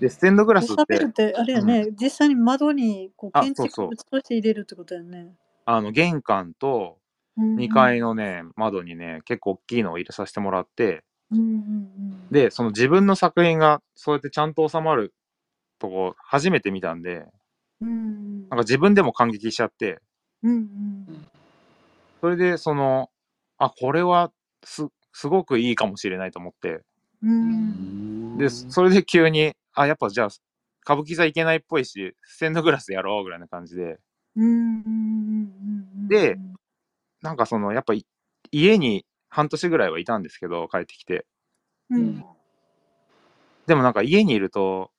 Speaker 2: で、ステンドグラスって、
Speaker 3: ってあれやね、実際に窓にこう
Speaker 2: あ
Speaker 3: 建築物として入れるってことやね。
Speaker 2: あの、玄関と2階のね、窓にね、結構大きいのを入れさせてもらって、
Speaker 3: うんうんうん、
Speaker 2: で、その自分の作品がそうやってちゃんと収まるとこ、初めて見たんで、
Speaker 3: うん。
Speaker 2: なんか自分でも感激しちゃって、
Speaker 3: うんうん
Speaker 2: それで、その、あ、これはす、すごくいいかもしれないと思って、
Speaker 3: うん。
Speaker 2: で、それで急に、あ、やっぱじゃあ、歌舞伎座行けないっぽいし、ステンドグラスやろうぐらいな感じで、でなんかその、やっぱい家に半年ぐらいはいたんですけど、帰ってきて。
Speaker 3: うん。
Speaker 2: でもなんか家にいると、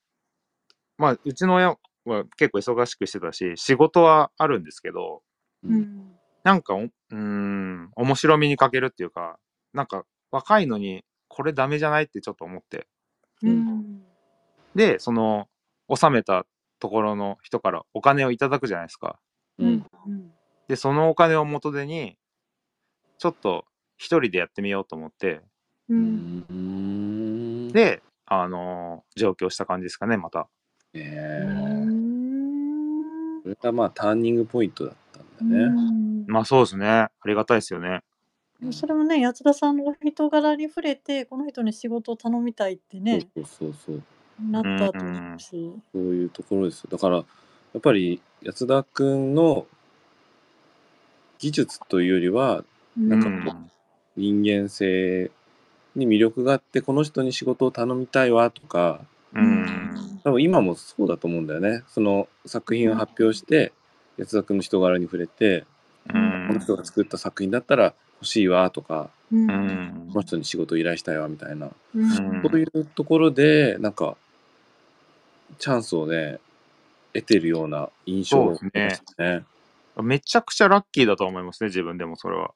Speaker 2: まあ、うちの親は結構忙しくしてたし、仕事はあるんですけど、
Speaker 3: うん。
Speaker 2: なんかお、うーん、面白みに欠けるっていうか、なんか若いのにこれダメじゃないってちょっと思って。
Speaker 3: うん。
Speaker 2: で、その、納めたところの人からお金をいただくじゃないですか。
Speaker 3: うん。
Speaker 2: で、そのお金を元手に、ちょっと一人でやってみようと思って、
Speaker 3: う。
Speaker 1: うんん。
Speaker 2: で、あのー上京した感じですかね、また。
Speaker 1: え
Speaker 3: う
Speaker 1: ー、
Speaker 3: ん
Speaker 1: それがまあターニングポイントだったんだね。
Speaker 3: うん
Speaker 2: まあそうですね。ありがたいですよね。
Speaker 3: それもね、八田さんのお人柄に触れて、この人に仕事を頼みたいってね、
Speaker 1: そうそうそうそう。
Speaker 3: なったと思うし。
Speaker 1: そういうところですよ。だから、やっぱり安田くんの技術というよりは、なんか
Speaker 2: うん
Speaker 1: こ人間性に魅力があって、この人に仕事を頼みたいわとか、
Speaker 2: うん。
Speaker 1: 多分今もそうだと思うんだよね。その作品を発表して、安田くんの人柄に触れて、
Speaker 2: うん
Speaker 1: この人が作った作品だったら欲しいわとか、
Speaker 3: うん
Speaker 2: うん
Speaker 1: この人に仕事を依頼したいわみたいな、
Speaker 3: うん
Speaker 2: うん
Speaker 1: そういうところで、なんか、チャンスをね、得てるような印象を受けますね。
Speaker 2: めちゃくちゃラッキーだと思いますね、自分でもそれは。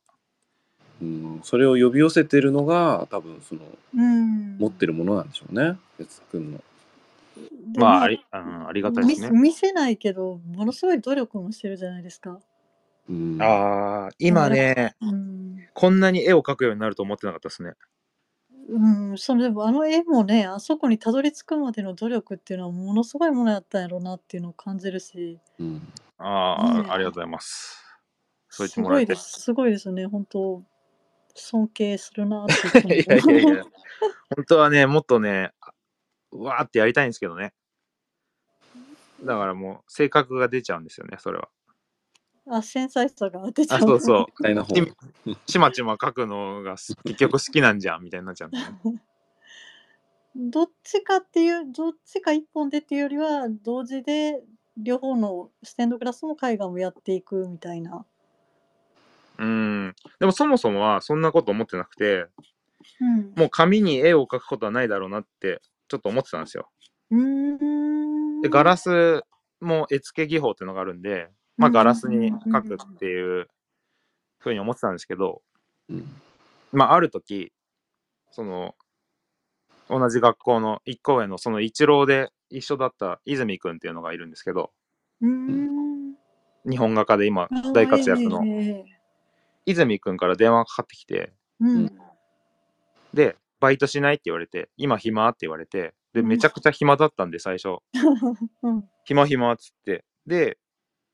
Speaker 1: うん、それを呼び寄せてるのが、多分その、
Speaker 3: うん
Speaker 1: 持ってるものなんでしょうね、安田くんの。
Speaker 3: で
Speaker 2: まあ、あり、うん、ありがたいですね。
Speaker 3: 見見せないけど、ものすごい努力もしてるじゃないですか。
Speaker 1: うん、
Speaker 2: ああ、今ね、
Speaker 3: うん。
Speaker 2: こんなに絵を描くようになると思ってなかったですね。
Speaker 3: うん、それでもあの絵もね、あそこにたどり着くまでの努力っていうのはものすごいものやったんやろうなっていうのを感じるし、
Speaker 1: うん
Speaker 2: ああ、
Speaker 3: ねえ
Speaker 2: ありがとうございます。そう言って
Speaker 3: す
Speaker 2: もらえて。
Speaker 3: ごいです、すごいですね、本当尊敬するなって
Speaker 2: いやいやいや、本当はね、もっとね、うわーってやりたいんですけどね。だからもう、性格が出ちゃうんですよね、それは。
Speaker 3: あ、繊細さが出ちゃ
Speaker 2: あ、
Speaker 3: う。
Speaker 2: そうそう。
Speaker 1: 絶対な方
Speaker 2: ちちまちま書くのがす 結局好きなんじゃんみたいになっちゃう。
Speaker 3: どっちかっていう、どっちか一本でっていうよりは、同時で両方のステンドグラスも絵画もやっていくみたいな。
Speaker 2: うん。でもそもそもはそんなこと思ってなくて、
Speaker 3: うん。
Speaker 2: もう紙に絵を描くことはないだろうなってちょっと思ってたんですよ。
Speaker 3: うーん。
Speaker 2: で、ガラスも絵付け技法っていうのがあるんで、まあガラスに描くっていうふうに思ってたんですけど、
Speaker 1: うん
Speaker 2: まあある時、その、同じ学校の一個上のその一郎で一緒だった泉くんっていうのがいるんですけど、
Speaker 3: うーん。
Speaker 2: 日本画家で今大活躍の泉くんから電話がかかってきて、
Speaker 3: うん。
Speaker 2: で、バイトしないって言われて、今暇って言われて、で、めちゃくちゃ暇だったんで、最初。
Speaker 3: うん。
Speaker 2: 暇暇っつって。で、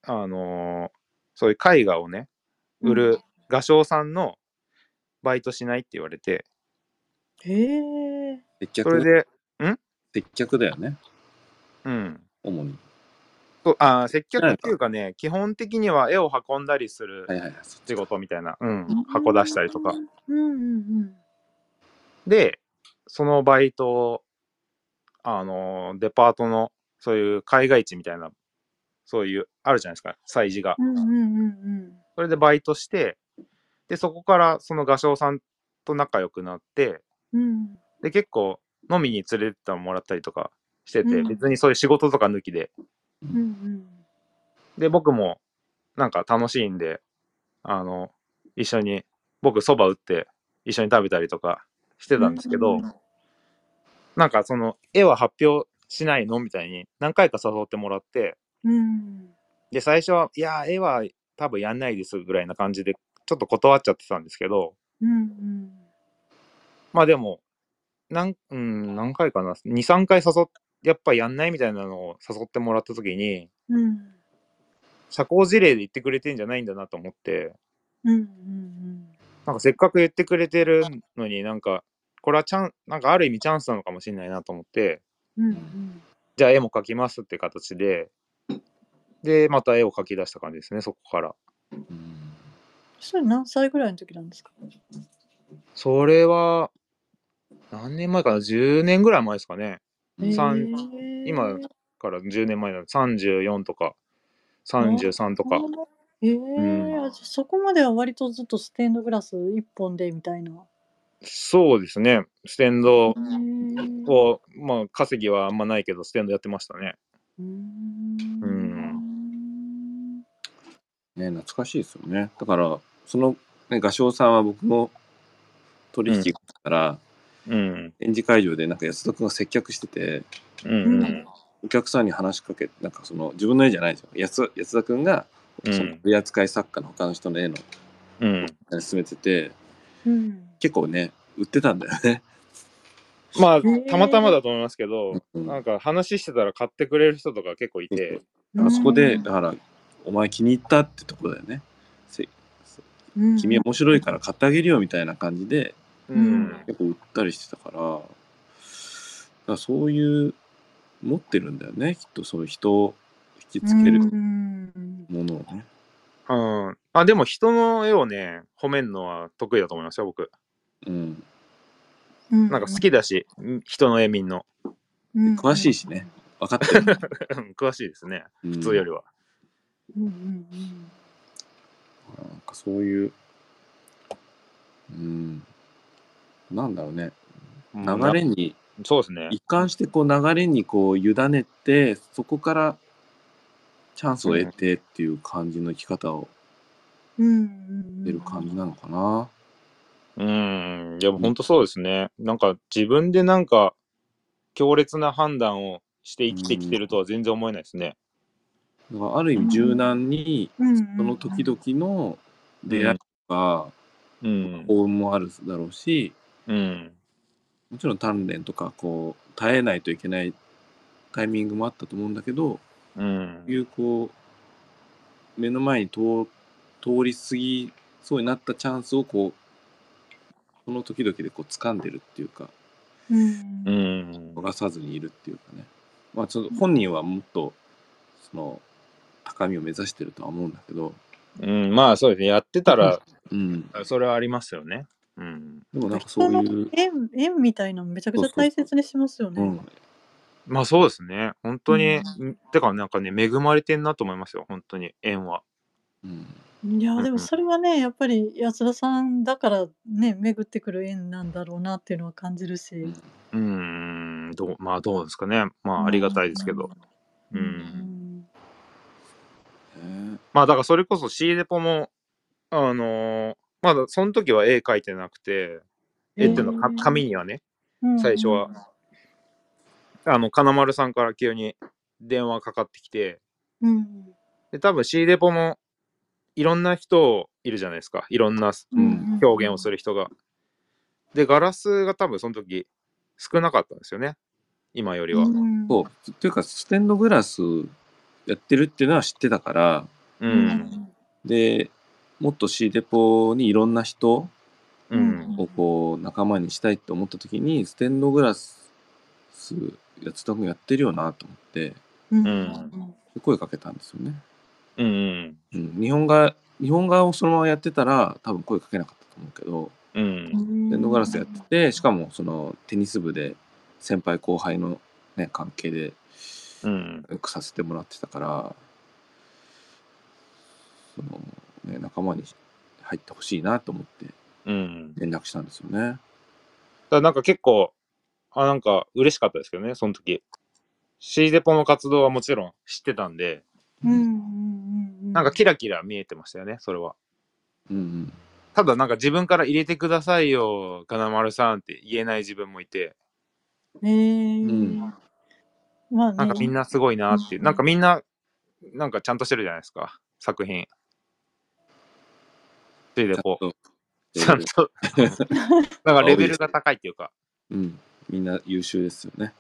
Speaker 2: あのーそういう絵画をね、売る画商さんのバイトしないって言われて、
Speaker 3: へえ。
Speaker 1: 接
Speaker 2: それ
Speaker 1: 客
Speaker 2: で、
Speaker 1: 接客だよね、
Speaker 2: うん。
Speaker 1: 主に。
Speaker 2: そうあー接客っていうかね、基本的には絵を運んだりする
Speaker 1: はいはいはい。そっち
Speaker 2: 仕事みたいな、うん、箱出したりとか。
Speaker 3: うんうんうん。
Speaker 2: で、そのバイトを、あのーデパートの、そういう海外地みたいな、そういう、あるじゃないですか、催事が。
Speaker 3: うんうんうん
Speaker 2: それでバイトして、で、そこからその画商さんと仲良くなって、
Speaker 3: うん。うん。
Speaker 2: で、結構飲みに連れてってもらったりとかしてて、
Speaker 3: うん
Speaker 2: 別にそういう仕事とか抜きで。
Speaker 3: うんうん。
Speaker 2: で、僕もなんか楽しいんで、あの、一緒に、僕蕎麦打って一緒に食べたりとかしてたんですけど、
Speaker 3: うん
Speaker 2: なんかその絵は発表しないの？みたいに何回か誘ってもらって、
Speaker 3: うん。
Speaker 2: で、最初は、いや、絵は多分やんないですぐらいな感じで、ちょっと断っちゃってたんですけど、
Speaker 3: うんうん。
Speaker 2: まあでも、なん、うん、何回かな、2、3回誘っ、やっぱやんないみたいなのを誘ってもらった時に、
Speaker 3: うん。
Speaker 2: 社交辞令で言ってくれてんじゃないんだなと思って、
Speaker 3: うんうん
Speaker 2: なんかせっかく言ってくれてるのになんか、これはチャン、なんかある意味チャンスなのかもしれないなと思って、
Speaker 3: うん。うん
Speaker 2: じゃあ絵も描きますって形で、で、また絵を描き出した感じですね、そこから。
Speaker 1: うん
Speaker 3: それ何歳ぐらいの時なんですか？
Speaker 2: それは、何年前かな ?10 年ぐらい前ですかね。今から10年前なの34とか、33とか。
Speaker 3: へえ
Speaker 2: ん
Speaker 3: あじゃあそこまでは割とずっとステンドグラス一本でみたいな。
Speaker 2: そうですね。ステンドを、まあ、稼ぎはあんまないけど、ステンドやってましたね。
Speaker 3: う
Speaker 2: ん
Speaker 1: ね、懐かしいですよね。だから、その、ね、画商さんは僕の取引から、
Speaker 2: うん。
Speaker 1: 展示会場でなんか安田君が接客してて、
Speaker 2: うん。うん。
Speaker 1: お客さんに話しかけて、なんかその自分の絵じゃないですよ。安安田君が、
Speaker 2: うん
Speaker 1: その取扱作家の他の人の絵の
Speaker 2: うん。
Speaker 1: 進めてて、
Speaker 3: うん
Speaker 1: 結構ね、売ってたんだよね。
Speaker 2: まあ、たまたまだと思いますけど、
Speaker 1: うん
Speaker 2: なんか話してたら買ってくれる人とか結構いて、
Speaker 1: あそこで、
Speaker 3: うん
Speaker 1: だから、お前気に入ったってとこだよね。せ
Speaker 3: うん
Speaker 1: 君面白いから買ってあげるよみたいな感じで、
Speaker 3: うん
Speaker 1: 結構売ったりしてたから、だからそういう、持ってるんだよね。きっとそういう人を引きつける
Speaker 3: うん
Speaker 1: ものをね。
Speaker 2: うん。あ、でも人の絵をね、褒めるのは得意だと思いますよ、僕。
Speaker 1: うん。
Speaker 3: うん
Speaker 2: なんか好きだし、人の絵見んの。
Speaker 3: うん
Speaker 1: 詳しいしね。分かってる。
Speaker 2: 詳しいですね、
Speaker 1: 普
Speaker 2: 普通よりは。
Speaker 3: うんうん
Speaker 1: なんかそういう、うん、なんだろうね。
Speaker 2: うん
Speaker 1: 流れに、
Speaker 2: そうですね。
Speaker 1: 一貫してこう流れにこう委ねて、そこからチャンスを得てっていう感じの生き方を
Speaker 3: うんうんうん
Speaker 1: 得る感じなのかな。
Speaker 2: うん。いや、本当そうですね。なんか自分でなんか強烈な判断をして生きてきてるとは全然思えないですね。
Speaker 1: だからある意味柔軟に、その時々の出会いとか、
Speaker 2: うん。
Speaker 1: 幸運もあるだろうし、
Speaker 2: うん。
Speaker 1: もちろん鍛錬とかこう耐えないといけないタイミングもあったと思うんだけど、
Speaker 2: うん
Speaker 1: いうこう目の前に通通り過ぎそうになったチャンスをこうその時々でこう掴んでるっていうか
Speaker 3: うん
Speaker 2: うん。
Speaker 1: 逃さずにいるっていうかねまあちょっと本人はもっとその高みを目指してるとは思うんだけど、
Speaker 2: うん、まあそうですね。やってたら、
Speaker 1: うん、
Speaker 2: それはありますよね。うん。
Speaker 1: でもなんかそういう、
Speaker 3: 縁縁みたいなのめちゃくちゃ大切にしますよね。
Speaker 1: うん、
Speaker 2: まあそうですね。本当に、
Speaker 3: う
Speaker 2: てかなんかね、恵まれてんなと思いますよ。本当に、縁は。
Speaker 1: うん、
Speaker 3: いやでもそれはねやっぱり安田さんだからね巡ってくる縁なんだろうなっていうのは感じるし。
Speaker 2: うん、どう、まあどうですかね。まあありがたいですけど。う。
Speaker 3: うんん
Speaker 1: ね
Speaker 2: まあだからそれこそ C デポも、あのーまだその時は絵描いてなくて、絵っていうのは紙にはね、
Speaker 3: うん
Speaker 2: 最初は。あの、金丸さんから急に電話かかってきて、
Speaker 3: うん
Speaker 2: で、多分 C デポもいろんな人いるじゃないですか。いろんな
Speaker 1: うん
Speaker 2: 表現をする人が。で、ガラスが多分その時少なかったんですよね。今よりは。
Speaker 3: うん
Speaker 1: そうっていうかステンドグラスやってるっていうのは知ってたから
Speaker 2: う。
Speaker 3: うんん
Speaker 1: でもっと C デポにいろんな人
Speaker 2: うん。
Speaker 1: をこう仲間にしたいって思った時にステンドグラスやつたくんやってるよなと思って声かけたんですよね、
Speaker 2: うんうん。
Speaker 1: うん、日本画日本画をそのままやってたら多分声かけなかったと思うけど
Speaker 2: うん。
Speaker 1: ステンドグラスやっててしかもそのテニス部で先輩後輩の、ね、関係で
Speaker 2: うん。
Speaker 1: よくさせてもらってたからその、ね、仲間に入ってほしいなと思って
Speaker 2: うん。
Speaker 1: 連絡したんですよね。
Speaker 2: だからなんか結構、あ、なんか嬉しかったですけどね、その時。C デポの活動はもちろん知ってたんで、
Speaker 3: うんうんうん
Speaker 2: なんかキラキラ見えてましたよね、それは。
Speaker 1: うんうん
Speaker 2: ただなんか自分から入れてくださいよ、金丸さんって言えない自分もいて、
Speaker 3: えー
Speaker 1: うん
Speaker 3: まあね
Speaker 2: なんかみんなすごいなっていう、なんかみんな、なんかちゃんとしてるじゃないですか、作品。C デポ。ちゃんと、なんかレベルが高いっていうか、
Speaker 1: うん、みんな優秀ですよね。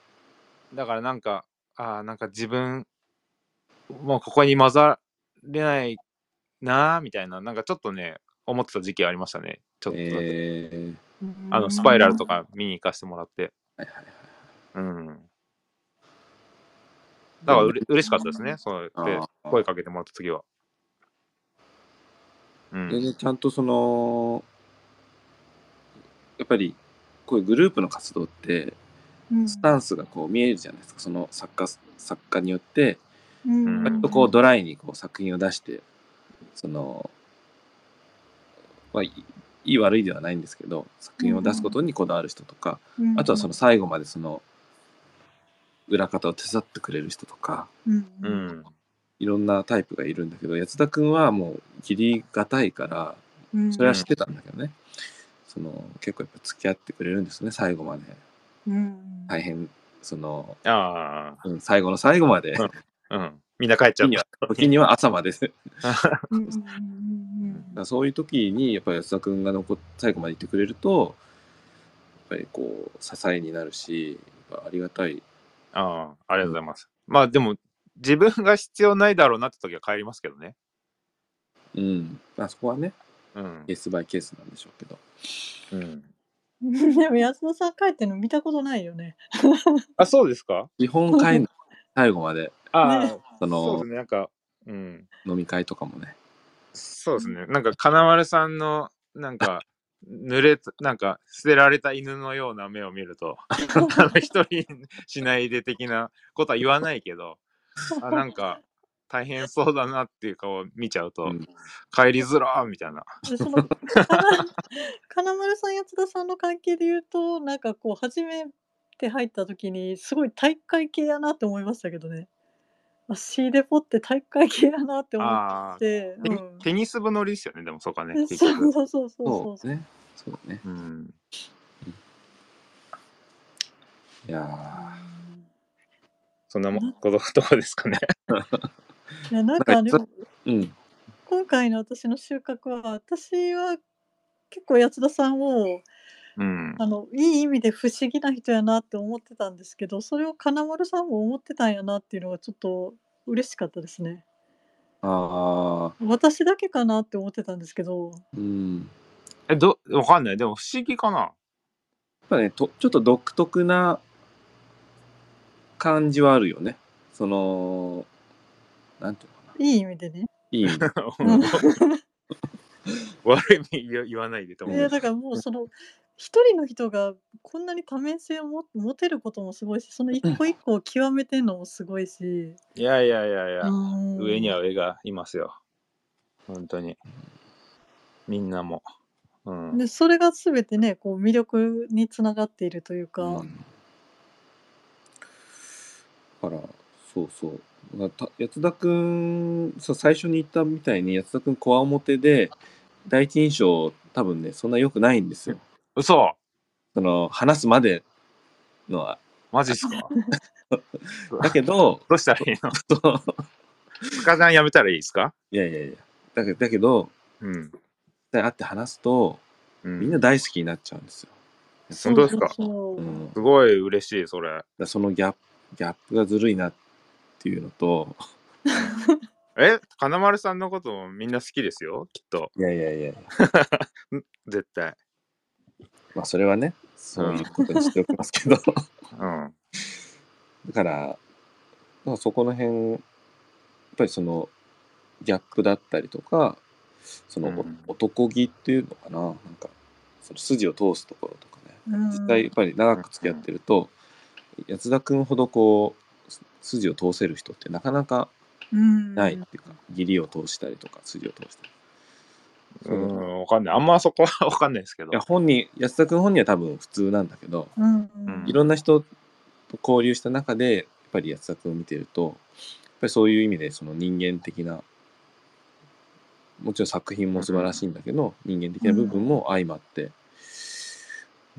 Speaker 2: だからなんか、ああ、なんか自分、もうここに混ざれないなーみたいな、なんかちょっとね、思ってた時期ありましたね。ちょっと
Speaker 1: え
Speaker 2: あの、スパイラルとか見に行かせてもらって。
Speaker 1: ー、はいはいはい。
Speaker 2: うん。だからうれ嬉しかったですね、そうやって
Speaker 1: あー
Speaker 2: 声かけてもらった次は。うん。
Speaker 1: でね、ちゃんとその、やっぱりこういうグループの活動って、
Speaker 3: うん。
Speaker 1: スタンスがこう見えるじゃないですか、その作家作家によって、
Speaker 3: うん。
Speaker 1: 割とこうドライにこう作品を出して、その、まあ、いいい悪いではないんですけど作品を出すことにこだわる人とか、
Speaker 3: うん。
Speaker 1: あとはその最後までその裏方を手伝ってくれる人とか
Speaker 3: うん。
Speaker 1: いろんなタイプがいるんだけど安田君はもう切りがたいから
Speaker 3: うん。
Speaker 1: それは知ってたんだけどね、その結構やっぱ付き合ってくれるんですね最後まで。
Speaker 3: うん。
Speaker 1: 大変その、
Speaker 2: あ
Speaker 1: うん、最後の最後まで。
Speaker 2: うんあ、うん。みんな帰っちゃっ
Speaker 1: 時には
Speaker 2: た。
Speaker 1: 時には朝まで。そういう時にやっぱり安田君が残っ最後までいてくれるとやっぱりこう支えになるしありがたい。
Speaker 2: ああ、ありがとうございます。まあでも、自分が必要ないだろうなって時は帰りますけどね。
Speaker 1: うんまあそこはね
Speaker 2: うん
Speaker 1: ケースバイケースなんでしょうけど
Speaker 2: うん。
Speaker 3: でも安田さん帰ってるの見たことないよね。
Speaker 2: あ、そうですか？
Speaker 1: 基本帰ん最後まで
Speaker 2: ああ、
Speaker 3: ね
Speaker 2: そう
Speaker 1: その
Speaker 2: ですね。なんか、うん。
Speaker 1: 飲み会とかもね
Speaker 2: そうですね。なんか、金丸さんの、なんか、濡れた、なんか、捨てられた犬のような目を見ると、あの、一人しないで的なことは言わないけど、あ、なんか、大変そうだなっていう顔を見ちゃうと、
Speaker 1: うん
Speaker 2: 帰りづらーみたいな。
Speaker 3: でその 金丸さん安田さんの関係で言うとなんかこう初めて入った時にすごい体育会系やなって思いましたけどね。あ C デポって体育会系やなって思って。
Speaker 2: テニ
Speaker 3: うん
Speaker 2: テニス部乗りですよね、でもそうかね。結
Speaker 3: そう
Speaker 2: 局。
Speaker 3: そうそうそう
Speaker 1: そ
Speaker 3: そうう。
Speaker 1: ねそうだね
Speaker 2: うん。
Speaker 1: いや
Speaker 2: そんなもこととこですかね。
Speaker 3: いやなんかでも
Speaker 1: ーうん
Speaker 3: 今回の私の収穫は私は結構安田さんを
Speaker 2: うん。
Speaker 3: あのいい意味で不思議な人やなって思ってたんですけどそれを金丸さんも思ってたんやなっていうのがちょっと嬉しかったですね。
Speaker 1: ああ
Speaker 3: 私だけかなって思ってたんですけど
Speaker 1: うん
Speaker 2: え、ど、わかんない。でも不思議かな。
Speaker 1: やっぱねとちょっと独特な感じはあるよねそのなんていうのかない
Speaker 3: い意味でね。
Speaker 1: いい意味で
Speaker 3: うん
Speaker 2: 悪い意味言言わないでと思う。
Speaker 3: いやだからもうその一人の人がこんなに多面性をも持てることもすごいしその一個一個を極めてんのもすごいし、
Speaker 2: いやいやいやいや、
Speaker 3: うん
Speaker 2: 上には上がいますよ。本当に。みんなも。うん。
Speaker 3: でそれが全てねこう魅力につながっているというか、
Speaker 1: うんだからそうそう。だからた安田君そう最初に言ったみたいに安田君こわもてで第一印象多分ねそんな良くないんですよ。
Speaker 2: 嘘。
Speaker 1: その話すまでのは
Speaker 2: マジっすか？
Speaker 1: だけど
Speaker 2: どうしたらいいの？
Speaker 1: そう。
Speaker 2: スカジャンやめたらいいですか？
Speaker 1: いやいやいや。だけだけど
Speaker 2: うん。
Speaker 1: 会って話すと
Speaker 2: うん、
Speaker 1: みんな大好きになっちゃうんですよ、
Speaker 2: 本当ですか？
Speaker 3: そう
Speaker 1: ん、
Speaker 2: すごい嬉しい、それ。
Speaker 1: らそのギャップギャップがずるいなっていうのと。
Speaker 2: え金丸さんのこともみんな好きですよ、きっと。
Speaker 1: いやいやいや。
Speaker 2: 絶対。
Speaker 1: まあそれはねそういうことにしておきますけど。
Speaker 2: うん。
Speaker 1: だから、まあ、そこの辺やっぱりそのギャップだったりとかその、お
Speaker 2: うん。
Speaker 1: 男気っていうのかな？なんかその筋を通すところとかね。
Speaker 3: うん。
Speaker 1: 実際やっぱり長く付き合ってると、安田君ほどこうす筋を通せる人ってなかなか
Speaker 3: うん
Speaker 1: ないっていうか、義理を通したりとか筋を通したり。
Speaker 2: うん、わかんない。あんまそこはわかんないですけど
Speaker 1: いや。本人安田君本人は多分普通なんだけど、
Speaker 3: うん
Speaker 2: うん
Speaker 1: いろんな人と交流した中でやっぱり安田君を見てるとやっぱりそういう意味でその人間的なもちろん作品も素晴らしいんだけど、人間的な部分も相まって、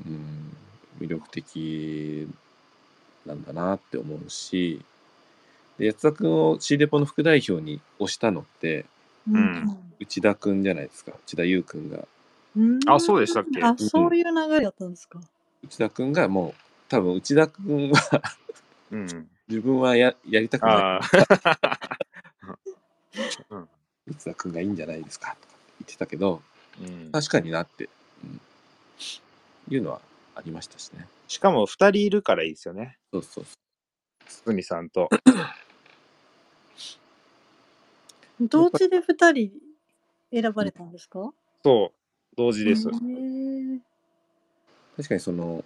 Speaker 1: うん、魅力的なんだなって思うしで安田君を C デポの副代表に推したのって
Speaker 2: うん。
Speaker 1: 内田君じゃないですか。内田優君が。
Speaker 3: うん。
Speaker 2: あそうでしたっけ？
Speaker 3: あそういう流れだったんですか、
Speaker 1: 内田君がもう多分内田君は
Speaker 2: うん。
Speaker 1: 自分はややりたくない。
Speaker 2: ああ。うん。
Speaker 1: 内田君がいいんじゃないですか。とか言ってたけど
Speaker 2: うん。
Speaker 1: 確かになって、うん、いうのはありましたしね。
Speaker 2: しかも二人いるからいいですよね。
Speaker 1: そうそうそ
Speaker 2: 堤さんと。
Speaker 3: 同時で二人選ばれたんですか？
Speaker 2: そう、同時です。
Speaker 1: 確かにその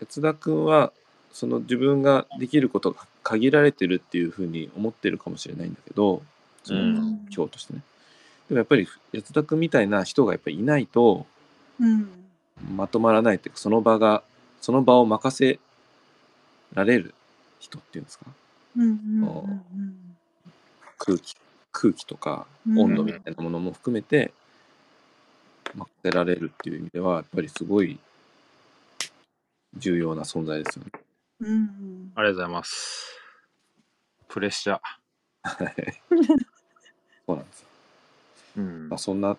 Speaker 1: 安田君はその自分ができることが限られてるっていうふうに思ってるかもしれないんだけどその
Speaker 2: うん。
Speaker 1: 今日としてね。でもやっぱり安田君みたいな人がやっぱりいないと
Speaker 3: うん。
Speaker 1: まとまらないっていうかその場がその場を任せられる人っていうんですか？
Speaker 3: うんうんうん
Speaker 1: 空気空気とか
Speaker 3: うん
Speaker 1: 温度みたいなものも含めて任せられるっていう意味ではやっぱりすごい重要な存在ですよね。
Speaker 3: うんうん
Speaker 2: ありがとうございます。プレッシャー。
Speaker 1: はいそうなんですよ。
Speaker 2: うん
Speaker 1: まあ、そんな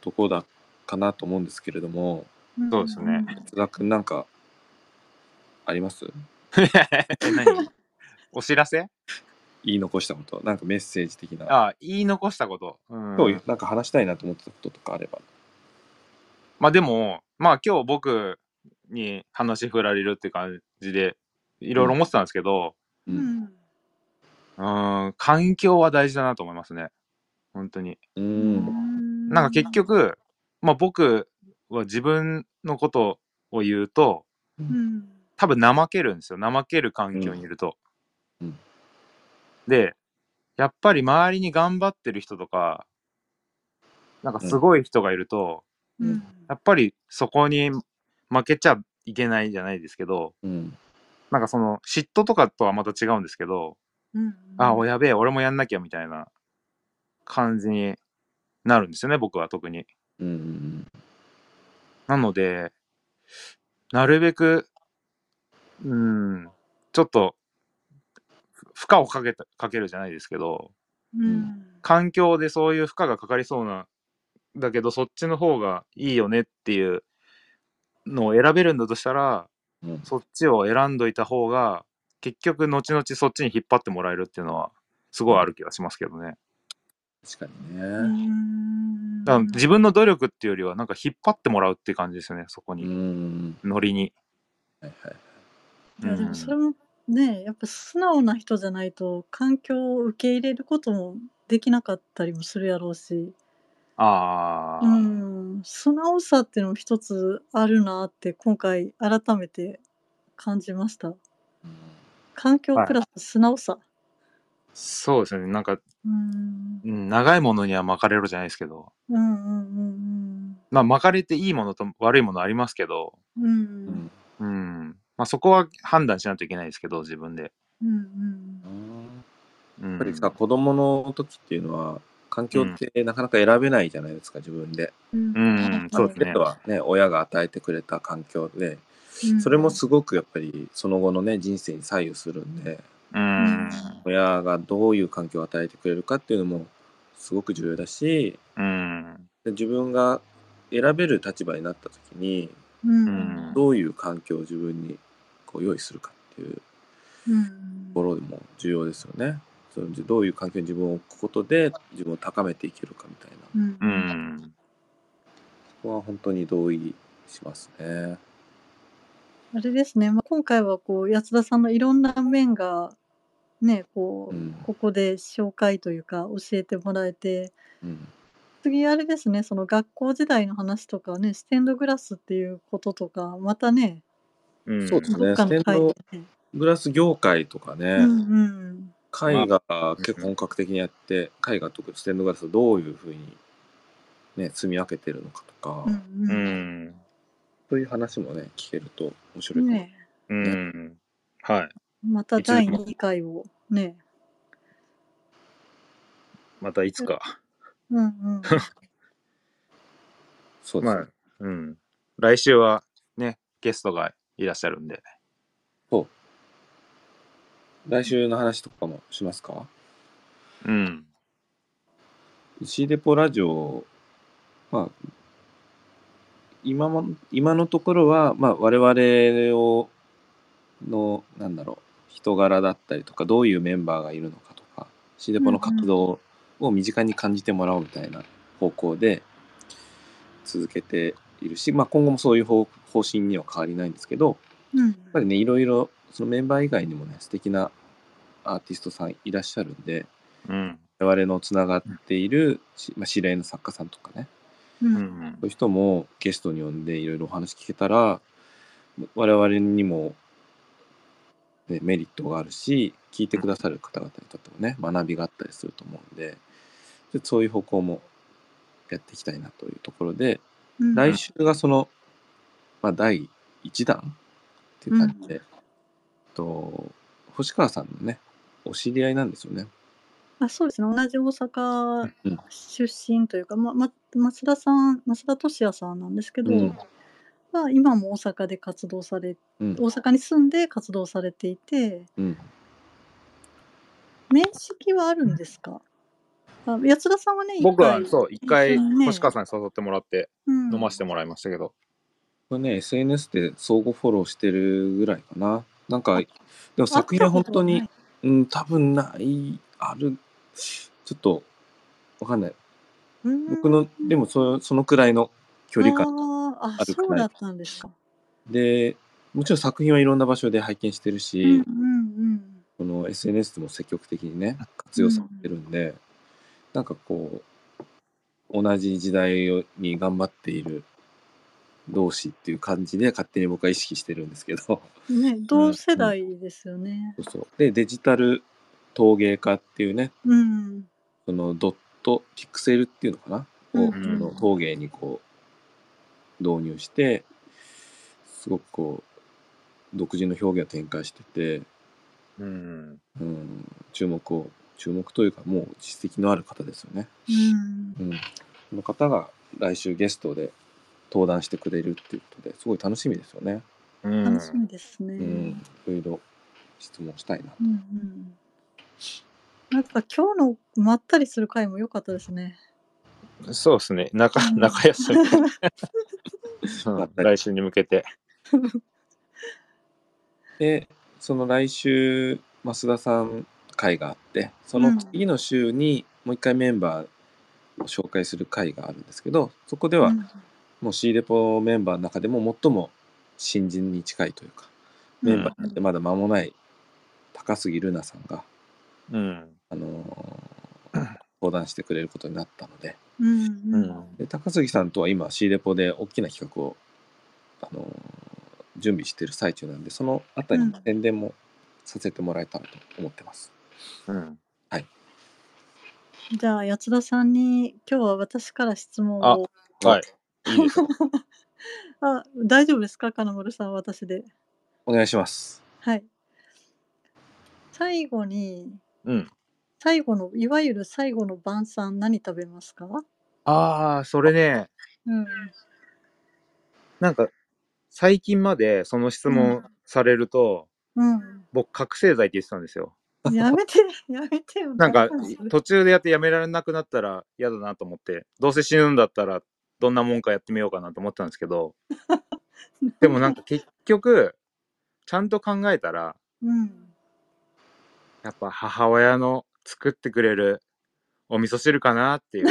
Speaker 1: とこだかなと思うんですけれども
Speaker 3: うん
Speaker 2: そうですね。
Speaker 1: 津田君なんかあります？
Speaker 2: 何？お知らせ？
Speaker 1: 言い残したことなんかメッセージ的な。
Speaker 2: あ言い残したこと？うん。
Speaker 1: 今日なんか話したいなと思ってたこととかあれば。
Speaker 2: まあでも、まあ今日僕に話振られるって感じで、いろいろ思ってたんですけど、
Speaker 1: う
Speaker 3: うん。ん
Speaker 2: うーん、環境は大事だなと思いますね。本当に。
Speaker 1: う
Speaker 3: うんん。
Speaker 2: なんか結局、まあ僕は自分のことを言うと、
Speaker 3: うん。
Speaker 2: 多分怠けるんですよ。怠ける環境にいると。
Speaker 1: うん。うん。
Speaker 2: で、やっぱり周りに頑張ってる人とか、なんかすごい人がいると、
Speaker 3: うん。
Speaker 2: やっぱりそこに負けちゃいけないじゃないですけど、
Speaker 1: うん。
Speaker 2: なんかその嫉妬とかとはまた違うんですけど、
Speaker 3: うん
Speaker 2: あ、おやべえ、俺もやんなきゃみたいな感じになるんですよね、僕は特に。
Speaker 1: うんうん
Speaker 2: なので、なるべく、うん、ちょっと、ふ負荷をかけたかけるじゃないですけど、
Speaker 3: うん
Speaker 2: 環境でそういう負荷がかかりそうな、だけどそっちの方がいいよねっていうのを選べるんだとしたら、
Speaker 1: うん
Speaker 2: そっちを選んどいた方が、結局後々そっちに引っ張ってもらえるっていうのは、すごいある気がしますけどね。
Speaker 1: 確かに
Speaker 3: う
Speaker 1: ね。
Speaker 3: ん
Speaker 2: だ自分の努力っていうよりは、なんか引っ張ってもらうっていう感じですよね、そこ
Speaker 1: う
Speaker 2: に。
Speaker 1: ん。
Speaker 2: ノリに。
Speaker 1: はいはい。
Speaker 3: いやでもそれもねやっぱ素直な人じゃないと環境を受け入れることもできなかったりもするやろうし、
Speaker 2: ああ、
Speaker 3: うん、素直さっていうのも一つあるなって今回改めて感じました。環境プラス素直さ。
Speaker 2: そうですね。なんか、
Speaker 3: うん。
Speaker 2: うん、長いものには巻かれろじゃないですけど、
Speaker 3: うんうん
Speaker 2: まあ巻かれていいものと悪いものありますけど、
Speaker 3: うん。うん。う
Speaker 1: うんん
Speaker 2: うん。まあそこは判断しないといけないですけど、自分で。
Speaker 3: うん
Speaker 2: うん、
Speaker 1: やっぱりさ、子供の時っていうのは、環境ってなかなか選べないじゃないですか、自分で。
Speaker 3: うん。
Speaker 2: うん。そうですね。
Speaker 1: はね、親が与えてくれた環境で、
Speaker 3: うん。
Speaker 1: それもすごくやっぱりその後のね、人生に左右するんで、
Speaker 2: うん。
Speaker 1: 親がどういう環境を与えてくれるかっていうのもすごく重要だし、
Speaker 2: うん。
Speaker 1: で自分が選べる立場になった時に、
Speaker 3: う
Speaker 2: うんん。
Speaker 1: どういう環境を自分にこう用意するかっていう
Speaker 3: うん
Speaker 1: ところでも重要ですよね。そのどういう環境に自分を置くことで自分を高めていけるかみたいな。
Speaker 3: うん
Speaker 2: うん。
Speaker 1: ここは本当に同意しますね。
Speaker 3: あれですね、まあ、今回はこう安田さんのいろんな面がねこう、
Speaker 1: うん。
Speaker 3: ここで紹介というか教えてもらえて。
Speaker 1: うん。
Speaker 3: 次あれですねその学校時代の話とかねステンドグラスっていうこととかまたね
Speaker 2: うん。
Speaker 1: そうですね。
Speaker 3: どっかの回
Speaker 1: ステンド
Speaker 3: でね
Speaker 1: グラス業界とかね、
Speaker 3: うんうん。
Speaker 1: 絵画結構本格的にやって、絵画とかステンドグラスをどういうふうにね、積み分けてるのかとか、
Speaker 3: うん
Speaker 2: う
Speaker 3: うん
Speaker 2: ん。
Speaker 1: そういう話もね、聞けると面白いかも。
Speaker 3: ね。
Speaker 2: うん。はい。
Speaker 3: また第2回をね
Speaker 2: またいつか。
Speaker 3: うんうん
Speaker 1: そうですね。
Speaker 2: まあ、うん。来週はね、ゲストがいらっしゃるんで。
Speaker 1: 来週の話とかもしますか？
Speaker 2: うん。
Speaker 1: 石デポラジオ、まあ、今も、今のところは、まあ、我々を、の、なんだろう、人柄だったりとか、どういうメンバーがいるのかとか、シデポの活動を身近に感じてもらおうみたいな方向で続けているし、まあ、今後もそういう方方針には変わりないんですけど、
Speaker 3: うん。
Speaker 1: やっぱりね、いろいろ、そのメンバー以外にもね、素敵なアーティストさんいらっしゃるんで、
Speaker 2: うん。
Speaker 1: 我々のつながっている、しまあ、知り合いの作家さんとかね、
Speaker 3: う
Speaker 2: うんん。
Speaker 1: そういう人もゲストに呼んでいろいろお話聞けたら、我々にも、ね、メリットがあるし、聞いてくださる方々にとってもね、学びがあったりすると思うんで、でそういう方向もやっていきたいなというところで、
Speaker 3: うん。
Speaker 1: 来週がその、まあ、第1弾っていう感じで、
Speaker 3: う
Speaker 1: と星川さんのねお知り合いなんですよね。
Speaker 3: あそうですね。同じ大阪
Speaker 1: うん
Speaker 3: 出身というか、まま、増田さん増田俊也さんなんですけど、
Speaker 1: うん
Speaker 3: まあ、今も大阪で活動され
Speaker 1: うん。
Speaker 3: 大阪に住んで活動されていて。
Speaker 1: うん、
Speaker 3: 面識はあるんですか？あ八田さんはね一
Speaker 2: 僕は
Speaker 3: 回
Speaker 2: そう、一回
Speaker 3: 一緒にね。
Speaker 2: 星川さんに誘ってもらって
Speaker 3: うん。
Speaker 2: 飲ませてもらいましたけど。
Speaker 1: これね SNS で相互フォローしてるぐらいかな。なんかでも作品は本当に、うん、多分ないあるちょっとわかんない。僕のでもそそのくらいの距離感
Speaker 3: あーあ
Speaker 1: あるくらい
Speaker 3: そうだったんですか。
Speaker 1: でもちろん作品はいろんな場所で拝見してる
Speaker 3: うん
Speaker 1: し、
Speaker 3: うん
Speaker 1: この SNS でも積極的にね活用されてるんで、なんかこう同じ時代に頑張っている同士っていう感じで勝手に僕は意識してるんですけど
Speaker 3: うん。ね 同世代ですよね。
Speaker 1: そうそうでデジタル陶芸家っていうね
Speaker 3: うん。
Speaker 1: そのドットピクセルっていうのかな、を
Speaker 3: うん
Speaker 1: その陶芸にこう導入してすごくこう独自の表現を展開してて、
Speaker 2: うん。
Speaker 1: うん、注目を注目というかもう実績のある方ですよね。
Speaker 3: うん。
Speaker 1: うん、この方が来週ゲストで登壇してくれるっていうことですごい楽しみですよね。
Speaker 2: うん
Speaker 3: 楽しみですね。
Speaker 1: う
Speaker 3: うんん。
Speaker 1: いろいろ質問したいな。
Speaker 3: うん。なんか今日のまったりする回も良かったですね。
Speaker 2: そうですね。中、
Speaker 3: うん
Speaker 2: 中休み。来週に向けて。
Speaker 1: でその来週増田さん会があってその次の週にもう一回メンバーを紹介する会があるんですけどそこでは
Speaker 3: うん
Speaker 1: もう C レポメンバーの中でも最も新人に近いというかメンバーになってまだ間もない高杉ルナさんが、
Speaker 2: うん。
Speaker 1: あのー 登壇してくれることになったので
Speaker 3: うん
Speaker 2: う
Speaker 3: うん
Speaker 2: ん。
Speaker 1: で高杉さんとは今 C レポで大きな企画を、あのー準備している最中なんでそのあたりの宣伝もさせてもらえたらと思ってます。
Speaker 2: うん。
Speaker 3: じゃあ八田さんに今日は私から質問
Speaker 2: あ
Speaker 3: を。
Speaker 2: はい。いい。
Speaker 3: あ大丈夫ですか？金丸さん私で。
Speaker 1: お願いします。
Speaker 3: はい。最後に
Speaker 2: うん。
Speaker 3: 最後のいわゆる最後の晩餐何食べますか？
Speaker 2: ああ、それね、
Speaker 3: うん。
Speaker 2: なんか、最近までその質問されると、
Speaker 3: うん。
Speaker 2: 僕、覚醒剤って言ってたんですよ。
Speaker 3: やめて やめてよ。
Speaker 2: なんか
Speaker 3: 大丈夫、
Speaker 2: 途中でやってやめられなくなったら嫌だなと思って、どうせ死ぬんだったら、どんなもんかやってみようかなと思ってたんですけど、でもなんか結局、ちゃんと考えたら、
Speaker 3: うん。
Speaker 2: やっぱ母親の作ってくれるお味噌汁かなっていう、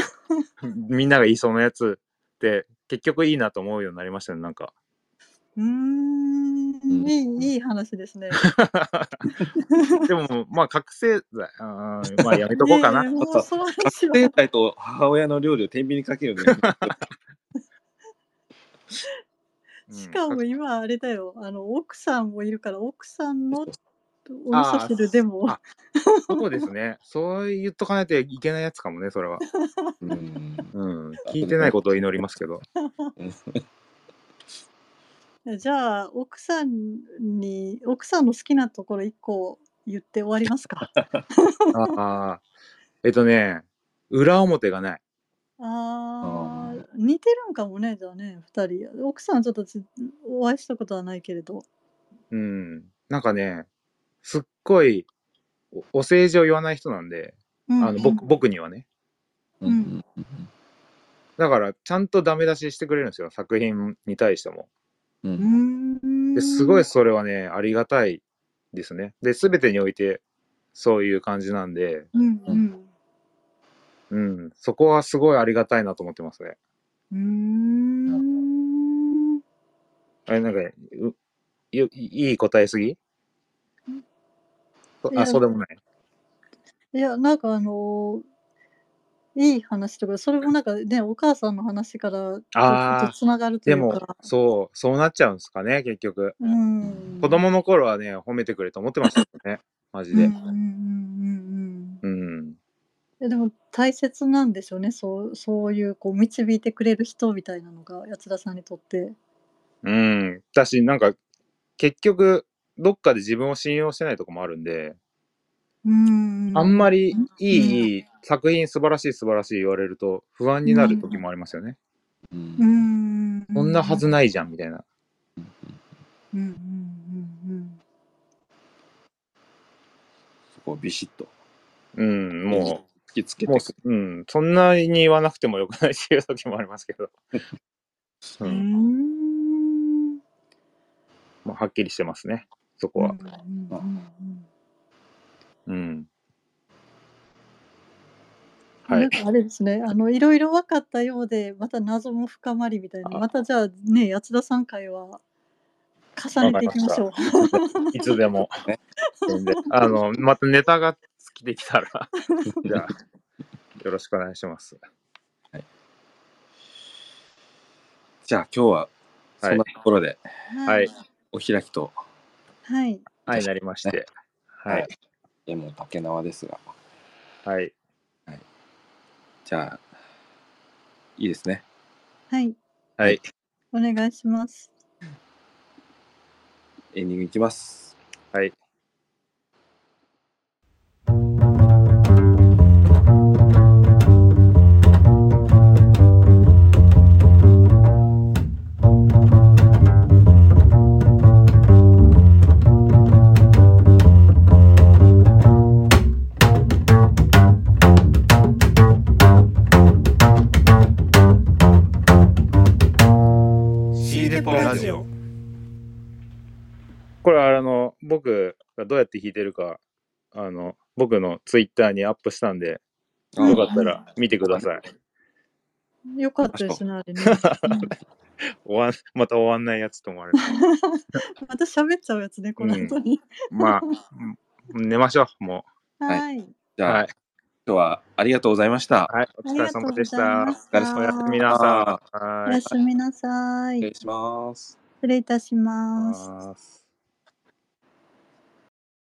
Speaker 2: みんなが言いそうなやつって、結局いいなと思うようになりましたね、なんか。
Speaker 3: うーん。いいいい話ですね。
Speaker 2: でも、まあ、覚醒剤、あーまあ、やめとこうかな。
Speaker 3: いやいやもうその
Speaker 1: 覚醒剤と母親の料理を天秤にかけるのね。
Speaker 2: う ん
Speaker 3: しかも今あれだよ。あの奥さんもいるから奥さんのお味噌汁でも
Speaker 2: あそうですね。そう言っとかないといけないやつかもね、それは。
Speaker 1: うん
Speaker 2: うん。聞いてないことを祈りますけど。
Speaker 3: じゃあ奥さんに奥さんの好きなところ一個言って終わりますか。
Speaker 2: ああ。えっとね、裏表がない。
Speaker 3: あー似てるんかもねじゃあね二人奥さんちょっとちお会いしたことはないけれど
Speaker 2: うん。なんかね、すっごいおお世辞を言わない人なんで、
Speaker 3: うん
Speaker 2: あの僕僕にはね。
Speaker 1: うん。うんうん
Speaker 2: だから、ちゃんとダメ出ししてくれるんですよ、作品に対しても。
Speaker 1: う
Speaker 3: うん。
Speaker 2: ですごいそれはね、ありがたいですね。で、すべてにおいてそういう感じなんで、
Speaker 3: うんうん。
Speaker 2: うん、そこはすごいありがたいなと思ってますね。
Speaker 3: うーん。
Speaker 2: あれ、なんか、ういいい答えすぎ？あ、そうでもない。
Speaker 3: いやなんかあのいい話とかそれもなんかねお母さんの話から
Speaker 2: あ
Speaker 3: とつながるとい
Speaker 2: でもそう、そうなっちゃうんですかね、結局。
Speaker 3: うん
Speaker 2: 子供の頃はね、褒めてくれと思ってましたけどね、マジで。
Speaker 3: うんうんうんうん
Speaker 2: うん。
Speaker 3: えでも大切なんでしょうねそうそういうこう導いてくれる人みたいなのが八田さんにとって。
Speaker 2: うん。私、なんか、結局、どっかで自分を信用してないとこもあるんで、
Speaker 3: うーん
Speaker 2: あんまりいい、
Speaker 3: うん
Speaker 2: いい作品素晴らしい素晴らしい言われると不安になる時もありますよね。
Speaker 1: うん
Speaker 3: うーん
Speaker 2: こんなはずないじゃんみたいな。
Speaker 3: うんうんうん
Speaker 1: そこをビシッと
Speaker 2: うん、も
Speaker 1: 突きつけ
Speaker 2: う、も
Speaker 1: てく
Speaker 2: う、うん、そんなに言わなくてもよくないっていう時もありますけど。う
Speaker 3: うん。うー
Speaker 2: ん、
Speaker 3: ん
Speaker 2: まあ、はっきりしてますね、そこは。
Speaker 3: うんなんかあれですね、あのいろいろ分かったようで、また謎も深まりみたいな、
Speaker 1: あ
Speaker 3: またじゃあね、八田さん会は重ねていきましょう。
Speaker 2: いつでも。あの、またネタが尽きてきたら、じゃあ、よろしくお願いします。
Speaker 1: じゃあ今日はそんなところで
Speaker 2: はい。
Speaker 1: お開きと
Speaker 3: はい。
Speaker 2: はい、なりまして。はい。
Speaker 1: 絵も竹縄ですが
Speaker 2: はい。
Speaker 1: じゃあいいですね
Speaker 3: はい。
Speaker 2: はい。
Speaker 3: お願いします。
Speaker 1: エンディングいきます
Speaker 2: はい。
Speaker 4: ーデポラジオ
Speaker 2: これはあの、僕がどうやって弾いてるか、あの、僕のツイッターにアップしたんで、
Speaker 3: うん
Speaker 2: よかったら見てください。
Speaker 3: よかったですね、あれね。
Speaker 2: 終わん、また終わんないやつと思われる。
Speaker 3: う んまた喋っちゃうやつね、この後に。
Speaker 2: まあ、うん寝ましょう、も
Speaker 1: はい
Speaker 3: はい。
Speaker 2: う。
Speaker 1: じゃあ、
Speaker 2: はい。
Speaker 1: 今日はありがとうございました
Speaker 2: はい。お疲れ様でした。おやすみなさい。
Speaker 3: お
Speaker 2: はい
Speaker 3: やすみなさい。
Speaker 1: お願いします
Speaker 3: 失礼いたし。
Speaker 2: ます。